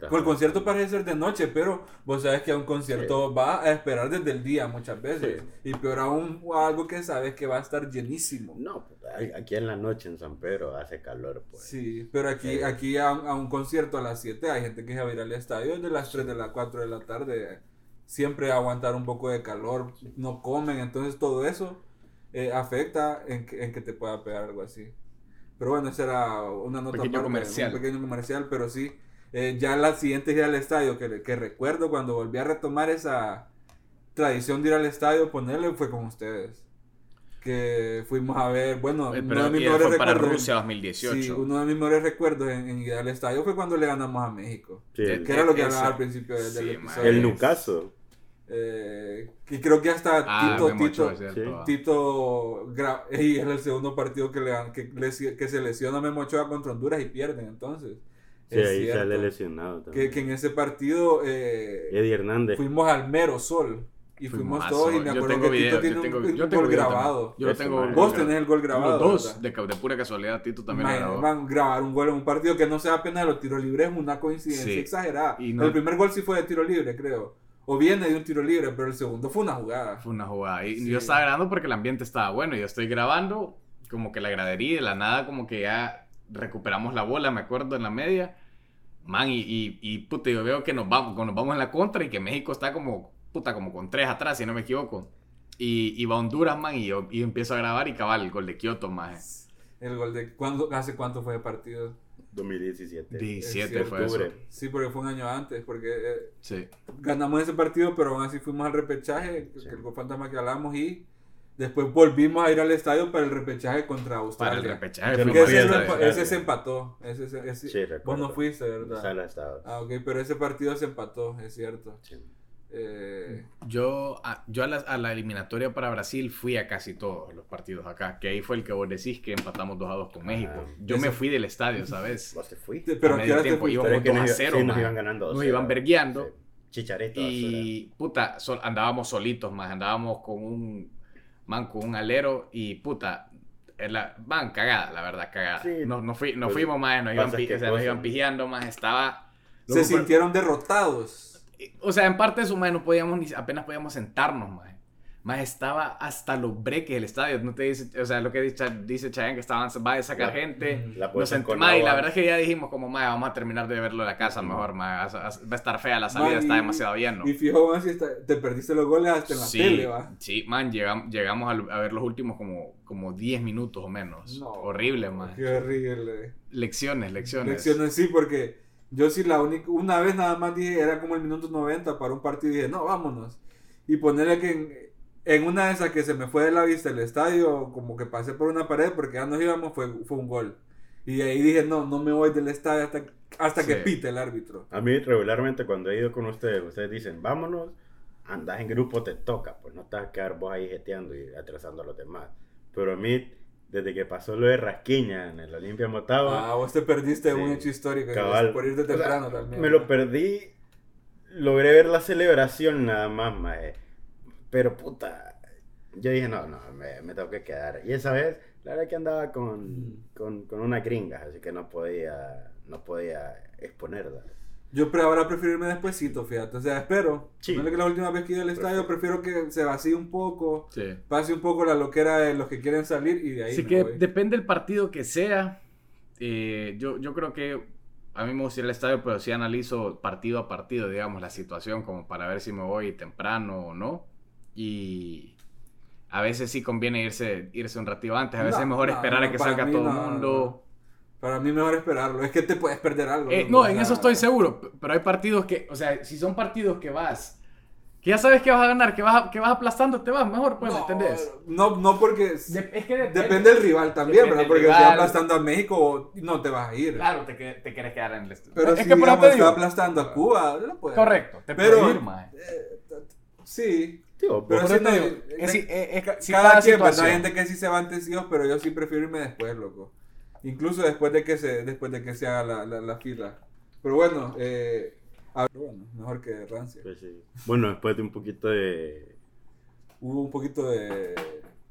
Speaker 3: Con el concierto parece ser de noche, pero vos sabes que a un concierto va a esperar desde el día muchas veces. Y peor aún algo que sabes que va a estar llenísimo.
Speaker 1: No, pues, aquí en la noche en San Pedro hace calor, pues.
Speaker 3: Sí, pero aquí,
Speaker 1: Sí.
Speaker 3: aquí a, un- a un concierto a las 7 hay gente que se va a ir al estadio desde las 3 de las 4 de la tarde. Siempre aguantar un poco de calor, no comen, entonces todo eso eh, afecta en que, en que te pueda pegar algo así. Pero bueno, esa era una nota
Speaker 2: Pequeño
Speaker 3: aparte,
Speaker 2: comercial.
Speaker 3: un pequeño comercial, pero sí. Eh, ya la siguiente gira al estadio, que, que recuerdo cuando volví a retomar esa tradición de ir al estadio, ponerle, fue con ustedes. Que fuimos a ver, bueno,
Speaker 2: Eh,
Speaker 3: uno
Speaker 2: Pero
Speaker 3: de mis
Speaker 2: y
Speaker 3: mejores
Speaker 2: para
Speaker 3: recuerdos en-
Speaker 2: Rusia 2018.
Speaker 3: Sí, uno de mis mejores recuerdos en, en ir al estadio fue cuando le ganamos a México.
Speaker 1: Sí, el,
Speaker 3: Que era lo que hablaba al principio del, del
Speaker 2: sí,
Speaker 3: episodio.
Speaker 2: man.
Speaker 1: el Nucaso.
Speaker 3: Eh, y creo que hasta
Speaker 2: Ah,
Speaker 3: Tito, Tito. Tito gra- ey, es el segundo partido que, le que, que se lesiona Memo Ochoa contra Honduras y pierden entonces.
Speaker 1: Sí,
Speaker 3: Es
Speaker 1: ahí
Speaker 3: cierto.
Speaker 1: sale lesionado también.
Speaker 3: que, que en ese partido eh,
Speaker 1: Eddie Hernández.
Speaker 3: fuimos al mero sol y fuimos, todos y me
Speaker 2: Yo
Speaker 3: acuerdo
Speaker 2: tengo
Speaker 3: que Tito tiene un-
Speaker 2: tengo,
Speaker 3: un,
Speaker 2: yo tengo
Speaker 3: gol
Speaker 2: video
Speaker 3: grabado.
Speaker 2: Yo lo tengo.
Speaker 1: man.
Speaker 3: Vos tenés el gol grabado.
Speaker 2: Los dos, de, de pura casualidad, Tito también lo
Speaker 3: Imagínate,
Speaker 2: grabó.
Speaker 3: man, grabar un gol en un partido que no sea pena de los tiros libres es una coincidencia
Speaker 2: Sí.
Speaker 3: exagerada.
Speaker 2: Y no-
Speaker 3: El primer gol sí fue de tiro libre, creo. O viene de un tiro libre, pero el segundo fue una jugada.
Speaker 2: Fue una jugada. Y
Speaker 3: Sí.
Speaker 2: yo estaba grabando porque el ambiente estaba bueno. Yo estoy grabando, como que la gradería, de la nada, como que ya recuperamos la bola, me acuerdo, en la media. Man, y, y, y puta, yo veo que nos vamos, nos vamos en la contra y que México está como, puta, como con tres atrás, si no me equivoco. Y, y va Honduras, man, y yo, y empiezo a grabar y cabal, el gol de Kioto, man.
Speaker 3: El gol de. ¿cuándo, ¿Hace cuánto fue el partido?
Speaker 1: 2017.
Speaker 2: 17
Speaker 3: cierto,
Speaker 2: fue eso.
Speaker 3: Sí, porque fue un año antes. Porque eh,
Speaker 2: Sí.
Speaker 3: ganamos ese partido, pero aún así fuimos al repechaje,
Speaker 1: Sí.
Speaker 3: que el gol fantasma que hablamos, y después volvimos a ir al estadio para el repechaje contra
Speaker 2: Para
Speaker 3: Australia.
Speaker 2: el repechaje.
Speaker 1: No
Speaker 3: Porque ese,
Speaker 2: estadio.
Speaker 3: ese se empató. Ese, se- ese-
Speaker 1: Sí,
Speaker 3: vos no fuiste, ¿verdad? Ah, ok, pero ese partido se empató, es cierto.
Speaker 1: Sí.
Speaker 3: Eh,
Speaker 2: Yo, a, yo a, la, a la eliminatoria para Brasil fui a casi todos los partidos acá, que ahí fue el que vos decís que empatamos 2 a 2 con México.
Speaker 1: Ah,
Speaker 2: yo
Speaker 3: eso-
Speaker 2: me fui del estadio, ¿sabes?
Speaker 1: Vos te fuiste.
Speaker 3: pero
Speaker 2: a
Speaker 3: ¿a qué
Speaker 2: medio tiempo íbamos
Speaker 1: Pero es que
Speaker 2: 2 a
Speaker 1: nos,
Speaker 2: 0,
Speaker 1: sí, nos iban ganando.
Speaker 2: Nos
Speaker 1: 2-0.
Speaker 2: iban vergueando.
Speaker 1: Sí. Chicharito.
Speaker 2: Y puta, sol- andábamos solitos, más andábamos con un man con un alero y puta, la, man, cagada, la verdad, cagada.
Speaker 1: Sí.
Speaker 2: nos, nos fui- nos
Speaker 1: Pues,
Speaker 2: fuimos más, nos iban, o sea, nos iban pijeando más, estaba...
Speaker 3: Se sintieron derrotados.
Speaker 2: O sea, en parte de eso, más no podíamos ni, apenas podíamos sentarnos, más. Más estaba hasta los breques del estadio. No te dice, o sea, lo que dice, dice Chayanne que estaban, va a sacar
Speaker 1: La-
Speaker 2: gente.
Speaker 1: La
Speaker 2: Nos
Speaker 1: puesta
Speaker 2: sent- ma, y la verdad es que ya dijimos como, ma, vamos a terminar de verlo en la casa mejor, ma, va a- a estar fea la salida,
Speaker 3: Ma,
Speaker 2: está
Speaker 3: y-
Speaker 2: demasiado bien, ¿no?
Speaker 3: Y fijo, man, si está- te perdiste los goles hasta en la
Speaker 2: sí,
Speaker 3: tele, va.
Speaker 2: sí, man, llegamos, llegamos al- a, ver los últimos como, como 10 minutos o menos.
Speaker 3: No,
Speaker 2: Horrible, man.
Speaker 3: Qué horrible.
Speaker 2: Lecciones, lecciones.
Speaker 3: Lecciones sí, porque yo sí la única, una vez nada más dije, era como el minuto 90 para un partido y dije, no, vámonos. Y ponerle que en, en una de esas que se me fue de la vista el estadio, como que pasé por una pared porque ya nos íbamos, fue, fue un gol. Y ahí dije, no, no me voy del estadio hasta, hasta que pite el árbitro.
Speaker 1: A mí regularmente cuando he ido con ustedes, ustedes dicen, vámonos, andas en grupo, te toca, pues no vas a quedar vos ahí jeteando y atrasando a los demás. Pero a mí, desde que pasó lo de Rasquiña en el Olimpia Motagua,
Speaker 3: Ah, vos te perdiste
Speaker 1: Sí.
Speaker 3: un hecho histórico
Speaker 1: cabal,
Speaker 3: por irte
Speaker 1: o sea,
Speaker 3: temprano también.
Speaker 1: me lo perdí, logré ver la celebración nada más, mae. Pero puta, yo dije, no, no, me, me tengo que quedar. Y esa vez, la verdad que andaba con, con, con una gringa, así que no podía, no podía exponerla.
Speaker 3: Yo pre ahora prefiero irme despuesito, fíjate. O sea, espero.
Speaker 1: Sí.
Speaker 3: No es que la última vez que iba al estadio,
Speaker 1: Perfecto.
Speaker 3: prefiero que se vacíe un poco,
Speaker 2: Sí.
Speaker 3: pase un poco la loquera de los que quieren salir y de ahí
Speaker 2: Así
Speaker 3: me
Speaker 2: que
Speaker 3: voy.
Speaker 2: depende del partido que sea. eh, yo, yo creo que a mí me gusta ir al estadio, pero sí analizo partido a partido, digamos, la situación, como para ver si me voy temprano o no. Y a veces sí conviene irse, irse un ratito antes, a veces
Speaker 3: No,
Speaker 2: es mejor
Speaker 3: no,
Speaker 2: esperar
Speaker 3: no,
Speaker 2: a que salga todo el mundo.
Speaker 3: Para mí mejor esperarlo. Es que te puedes perder algo.
Speaker 2: Eh, no, en eso estoy seguro, pero hay partidos que, o sea, si son partidos que vas, que ya sabes que vas a ganar, que vas, a- que vas aplastando, te vas mejor, pues, ¿me
Speaker 3: no,
Speaker 2: entendés?
Speaker 3: No, no porque...
Speaker 2: De- es que depende.
Speaker 3: Depende del rival también, ¿verdad? Porque si
Speaker 2: rival.
Speaker 3: va aplastando a México, no te vas a ir.
Speaker 2: Claro, te, te quieres quedar en el estadio.
Speaker 3: Pero
Speaker 2: es
Speaker 3: si
Speaker 2: que
Speaker 3: digamos,
Speaker 2: te
Speaker 3: está aplastando a Cuba, no puede.
Speaker 2: Correcto, te
Speaker 3: Pero,
Speaker 2: puedes ir,
Speaker 3: eh, sí.
Speaker 1: Tío,
Speaker 3: Pero
Speaker 2: Por
Speaker 3: sí
Speaker 2: eso te
Speaker 3: no,
Speaker 2: digo,
Speaker 3: eh,
Speaker 2: es, es- es- si
Speaker 3: cada, quien, pues,
Speaker 2: situación-
Speaker 3: hay gente que sí se va antes Dios, pero yo sí prefiero irme después, loco. Incluso después de que se, después de que se haga la, la, la fila. Pero bueno, eh, a- bueno, mejor que Rancia.
Speaker 1: Pues sí. Bueno, después de un poquito de
Speaker 3: Hubo un poquito de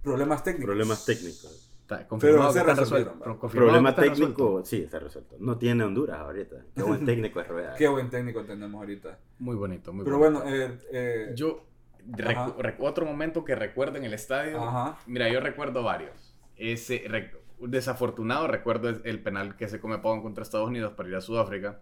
Speaker 3: problemas técnicos.
Speaker 1: problemas técnicos.
Speaker 2: Está confirmado
Speaker 3: se
Speaker 2: está
Speaker 3: resolvieron,
Speaker 2: resuelto.
Speaker 1: Problema técnico,
Speaker 2: resuelto.
Speaker 1: sí, está resuelto. No tiene Honduras ahorita. Qué buen técnico es Rueda.
Speaker 3: Qué buen técnico tenemos ahorita.
Speaker 2: Muy bonito, muy
Speaker 3: Pero
Speaker 2: bonito.
Speaker 3: bueno, eh, eh,
Speaker 2: Yo, otro momento que recuerdo en el estadio.
Speaker 3: Ajá.
Speaker 2: Mira, yo recuerdo varios. Ese, rec- desafortunado recuerdo es el penal que se come Pau contra Estados Unidos para ir a Sudáfrica.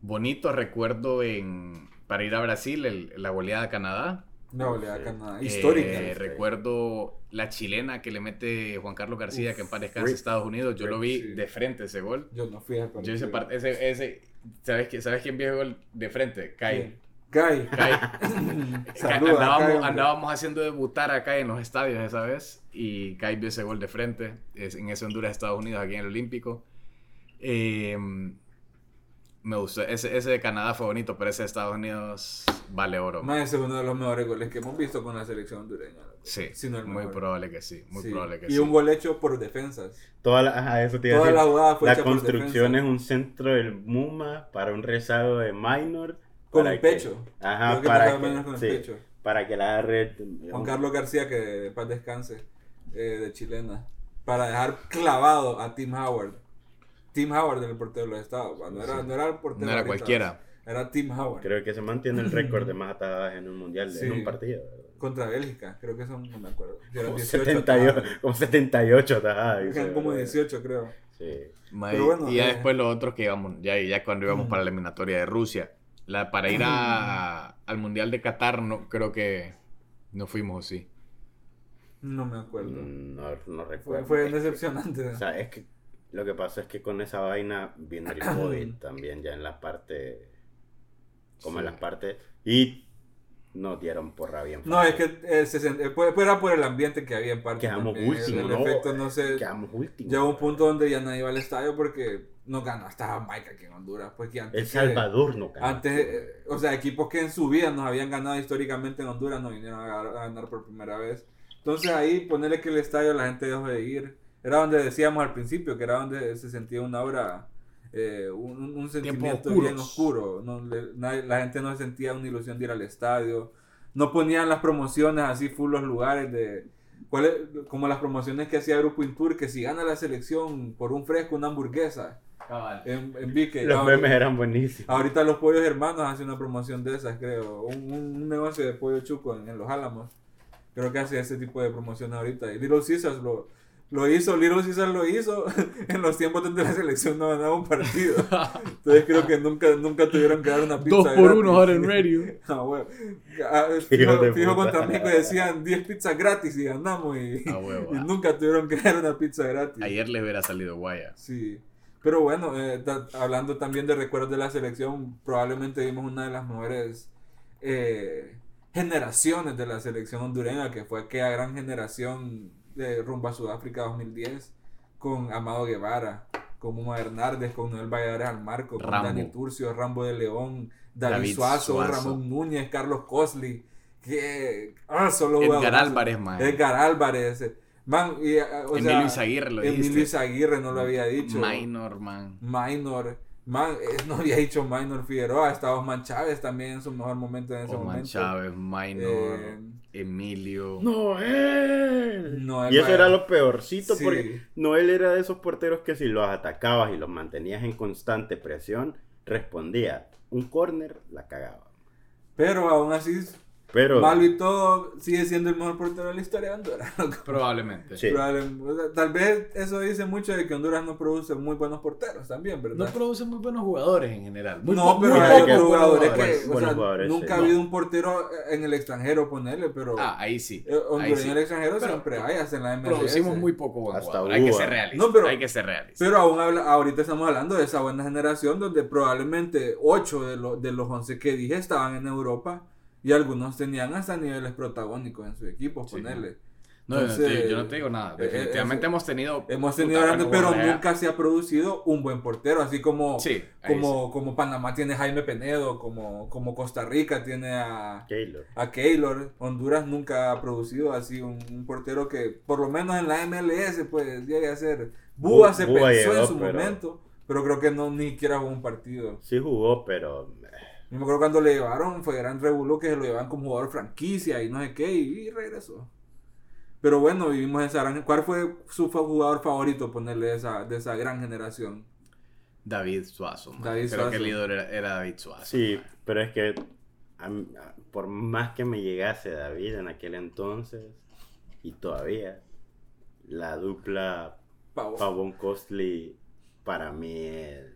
Speaker 2: Bonito recuerdo en, para ir a Brasil, el- la goleada a Canadá.
Speaker 3: Una oleada
Speaker 1: Sí.
Speaker 3: Canadá.
Speaker 2: Eh,
Speaker 3: Histórica.
Speaker 2: recuerdo la chilena que le mete Juan Carlos García,
Speaker 3: Uf,
Speaker 2: que en paz descanse. Estados Unidos. Yo lo vi
Speaker 3: Sí.
Speaker 2: de frente ese gol.
Speaker 3: Yo no fui a
Speaker 2: Yo ese, par- ese, ese ¿sabes, quién- ¿sabes quién vio el gol de frente? Kai.
Speaker 3: Guy.
Speaker 2: Kai.
Speaker 3: Saluda,
Speaker 2: andábamos,
Speaker 3: Kai,
Speaker 2: andábamos haciendo debutar acá en los estadios esa vez y Kai vio ese gol de frente es, en ese Honduras Estados Unidos aquí en el Olímpico Eh, me gustó ese, ese de Canadá fue bonito pero ese de Estados Unidos vale oro
Speaker 3: Más ese es uno de los mejores goles que hemos visto con la selección hondureña.
Speaker 2: sí
Speaker 3: Si no el
Speaker 2: muy
Speaker 3: mejor.
Speaker 2: probable que sí muy
Speaker 3: Sí.
Speaker 2: probable que
Speaker 3: y
Speaker 2: sí
Speaker 3: un gol hecho por defensas.
Speaker 1: Toda la, ajá, eso te iba a
Speaker 3: Toda
Speaker 1: decir.
Speaker 3: la jugada fue
Speaker 1: La
Speaker 3: hecha por
Speaker 1: construcción es un centro del MUMA para un rezago de minor.
Speaker 3: Con el
Speaker 1: que-
Speaker 3: pecho.
Speaker 1: Ajá,
Speaker 3: Creo que
Speaker 1: para que,
Speaker 3: menos con el
Speaker 1: sí,
Speaker 3: pecho.
Speaker 1: para que la agarre.
Speaker 3: Juan Carlos García, que de paz descanse, eh, de chilena. Para dejar clavado a Tim Howard. Tim Howard en el portero de los Estados. No era, no era el portero.
Speaker 2: no era
Speaker 3: ahorita,
Speaker 2: cualquiera
Speaker 3: Era Tim Howard.
Speaker 1: Creo que se mantiene el récord de más atajadas en un mundial,
Speaker 3: Sí.
Speaker 1: en un partido.
Speaker 3: Contra Bélgica, creo que son, no me acuerdo.
Speaker 1: Como
Speaker 3: 18
Speaker 1: 78,
Speaker 3: atajadas.
Speaker 1: como 78 atajadas. dice,
Speaker 3: Eran como
Speaker 1: ¿verdad?
Speaker 3: 18, creo.
Speaker 1: Sí.
Speaker 2: Ma-
Speaker 3: Pero bueno,
Speaker 2: y ya
Speaker 3: eh.
Speaker 2: después lo otro que íbamos ya, ya cuando íbamos para la eliminatoria de Rusia la, para ir a, al mundial de Qatar no creo que no fuimos ¿o sí
Speaker 3: No me acuerdo.
Speaker 1: No, recuerdo.
Speaker 3: fue
Speaker 1: Es que-
Speaker 3: decepcionante.
Speaker 1: O sea, es que lo que pasa es que con esa vaina vino el COVID también ya en la parte, como en las partes, y nos dieron porra bien.
Speaker 3: No, es que eh, se sent- eh, fue- fue- era por el ambiente que había en parte.
Speaker 1: Quedamos
Speaker 3: también.
Speaker 1: últimos,
Speaker 3: El
Speaker 1: ¿no?
Speaker 3: efecto no sé.
Speaker 1: Quedamos últimos.
Speaker 3: Llegó un punto donde ya nadie iba al estadio porque no ganó hasta Jamaica aquí en Honduras. Porque antes
Speaker 1: El
Speaker 3: que-
Speaker 1: Salvador no ganó.
Speaker 3: Antes, eh, o sea, equipos que en su vida nos habían ganado históricamente en Honduras no vinieron a ganar, a ganar por primera vez. Entonces ahí ponerle que el estadio la gente dejó de ir. Era donde decíamos al principio, que era donde se sentía una obra, eh, un, un- sentimiento bien oscuro. No, le- nadie- la gente no sentía una ilusión de ir al estadio. No ponían las promociones así full los lugares de... ¿cuál es? como las promociones que hacía Grupo Intur, que si gana la selección por un fresco, una hamburguesa. En, en Vique.
Speaker 1: Los
Speaker 3: Ahora-
Speaker 1: memes eran buenísimos.
Speaker 3: Ahorita los pollos hermanos hacen una promoción de esas, creo. Un, un- un negocio de pollo chuco en, en Los Álamos. creo que hace ese tipo de promoción ahorita. Y Little Caesars lo, lo hizo, Little Caesars lo hizo en los tiempos donde la selección no ganaba un partido. Entonces creo que nunca, nunca tuvieron que dar una pizza.
Speaker 2: Dos por
Speaker 3: gratis.
Speaker 2: uno ahora en radio.
Speaker 3: Ah, bueno. Ah, Fijo,
Speaker 1: de
Speaker 3: fijo contra México decían 10 pizzas gratis y ganamos y,
Speaker 2: Ah, huevo,
Speaker 3: y
Speaker 2: ah.
Speaker 3: nunca tuvieron que dar una pizza gratis.
Speaker 2: Ayer les hubiera salido guaya.
Speaker 3: Sí. Pero bueno, eh, hablando también de recuerdos de la selección, probablemente vimos una de las mejores eh, generaciones de la selección hondureña, que fue aquella gran generación de rumbo a Sudáfrica 2010, con Amado Guevara, con Muma Hernández, con Noel Valladares al marco, con
Speaker 2: Rambo.
Speaker 3: Dani Turcio, Rambo de León, David,
Speaker 2: David
Speaker 3: Suazo,
Speaker 2: Suazo.
Speaker 3: Ramón Núñez, Carlos Cosley, que... Ah, solo
Speaker 2: Edgar. Álvarez, man.
Speaker 3: Edgar Álvarez. Man, y, eh, o
Speaker 2: Emilio
Speaker 3: sea,
Speaker 2: Izaguirre lo
Speaker 3: Emilio
Speaker 2: dijiste.
Speaker 3: Izaguirre no lo había dicho.
Speaker 2: Minor, man.
Speaker 3: Minor. Man, eh, no había dicho Minor Figueroa. Estaba Osman Chávez también en su mejor momento en ese
Speaker 2: Osman
Speaker 3: momento.
Speaker 2: Chávez, Minor,
Speaker 3: Eh,
Speaker 2: Emilio.
Speaker 1: Noel.
Speaker 3: Noel
Speaker 1: y eso era lo peorcito
Speaker 3: Sí.
Speaker 1: porque Noel era de esos porteros que si los atacabas y los mantenías en constante presión, respondía. Un corner la cagaba.
Speaker 3: Pero aún así,
Speaker 1: Pero
Speaker 3: malo y todo, sigue siendo el mejor portero de la historia de Honduras.
Speaker 2: Probablemente.
Speaker 1: Sí.
Speaker 3: Probable- o sea, tal vez eso dice mucho de que Honduras no produce muy buenos porteros también,
Speaker 2: No
Speaker 3: ¿verdad?
Speaker 2: produce muy buenos jugadores en general. Muy
Speaker 3: no, pero
Speaker 2: muy
Speaker 3: hay otros
Speaker 2: buenos
Speaker 3: jugadores que, o
Speaker 1: Buenos
Speaker 3: sea,
Speaker 1: jugadores,
Speaker 3: nunca
Speaker 1: sí.
Speaker 3: ha
Speaker 1: No.
Speaker 3: habido un portero en el extranjero, ponerle, pero
Speaker 2: Ah, ahí sí.
Speaker 3: eh,
Speaker 2: Ahí
Speaker 3: hondureño
Speaker 2: sí.
Speaker 3: en el extranjero
Speaker 2: Pero
Speaker 3: siempre hay, hasta en la MLS.
Speaker 2: Producimos muy poco buen
Speaker 1: Hasta.
Speaker 2: Hay que ser realistas.
Speaker 3: No, pero-
Speaker 2: Hay que ser realistas.
Speaker 3: Pero aún habla- ahorita estamos hablando de esa buena generación donde probablemente 8 de, los de los 11 que dije estaban en Europa y algunos tenían hasta niveles protagónicos en sus equipos,
Speaker 1: Sí.
Speaker 3: ponerle.
Speaker 2: No, yo no te-
Speaker 3: Entonces,
Speaker 2: yo no te digo nada.
Speaker 3: eh,
Speaker 2: Definitivamente
Speaker 3: eso-
Speaker 2: hemos tenido.
Speaker 3: Hemos tenido grandes, pero nunca se ha producido un buen portero, así como,
Speaker 2: Sí,
Speaker 3: como, como Panamá tiene Jaime Penedo, como, como Costa Rica tiene a,
Speaker 1: Keylor.
Speaker 3: a Keylor. Honduras nunca ha producido así un, un portero que, por lo menos en la MLS, pues llegue a ser. Búa se
Speaker 1: Búa
Speaker 3: pensó
Speaker 1: llegó,
Speaker 3: en su
Speaker 1: pero-
Speaker 3: momento, pero creo que no ni siquiera jugó un partido.
Speaker 1: Sí jugó, pero eh,
Speaker 3: Yo me acuerdo cuando le llevaron, fue gran revuelo que se lo llevaban como jugador franquicia y no sé qué, y, y regresó. Pero bueno, vivimos esa gran... ¿Cuál fue su jugador favorito, ponerle de esa, de esa gran generación?
Speaker 2: David Suazo. man.
Speaker 3: David
Speaker 2: Creo que el líder era, era David Suazo.
Speaker 1: sí,
Speaker 2: man.
Speaker 1: pero es que a mí- a- por más que me llegase David en aquel entonces y todavía la dupla
Speaker 3: Pavo.
Speaker 1: Pavón Costly para mí es,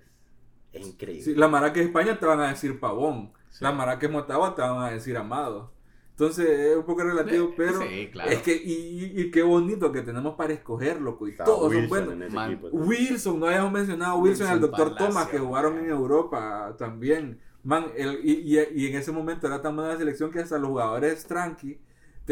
Speaker 1: es increíble.
Speaker 3: Sí, la mara que es España te van a decir Pavón.
Speaker 2: Sí.
Speaker 3: La mara que es Motagua te van a decir Amado. Entonces es un poco relativo,
Speaker 2: Sí,
Speaker 3: pero
Speaker 2: sí, claro.
Speaker 3: es que, y, y- y qué bonito que tenemos para escoger, loco. Y
Speaker 1: Estaba
Speaker 3: todos son
Speaker 1: Wilson
Speaker 3: buenos.
Speaker 1: en ese
Speaker 2: Man.
Speaker 1: equipo.
Speaker 3: Wilson, no habíamos mencionado a Wilson y al
Speaker 2: Wilson
Speaker 3: doctor
Speaker 2: Palacio,
Speaker 3: Thomas que jugaron
Speaker 2: man.
Speaker 3: en Europa también. Man, el- y, y- y en ese momento era tan buena la selección que hasta los jugadores tranqui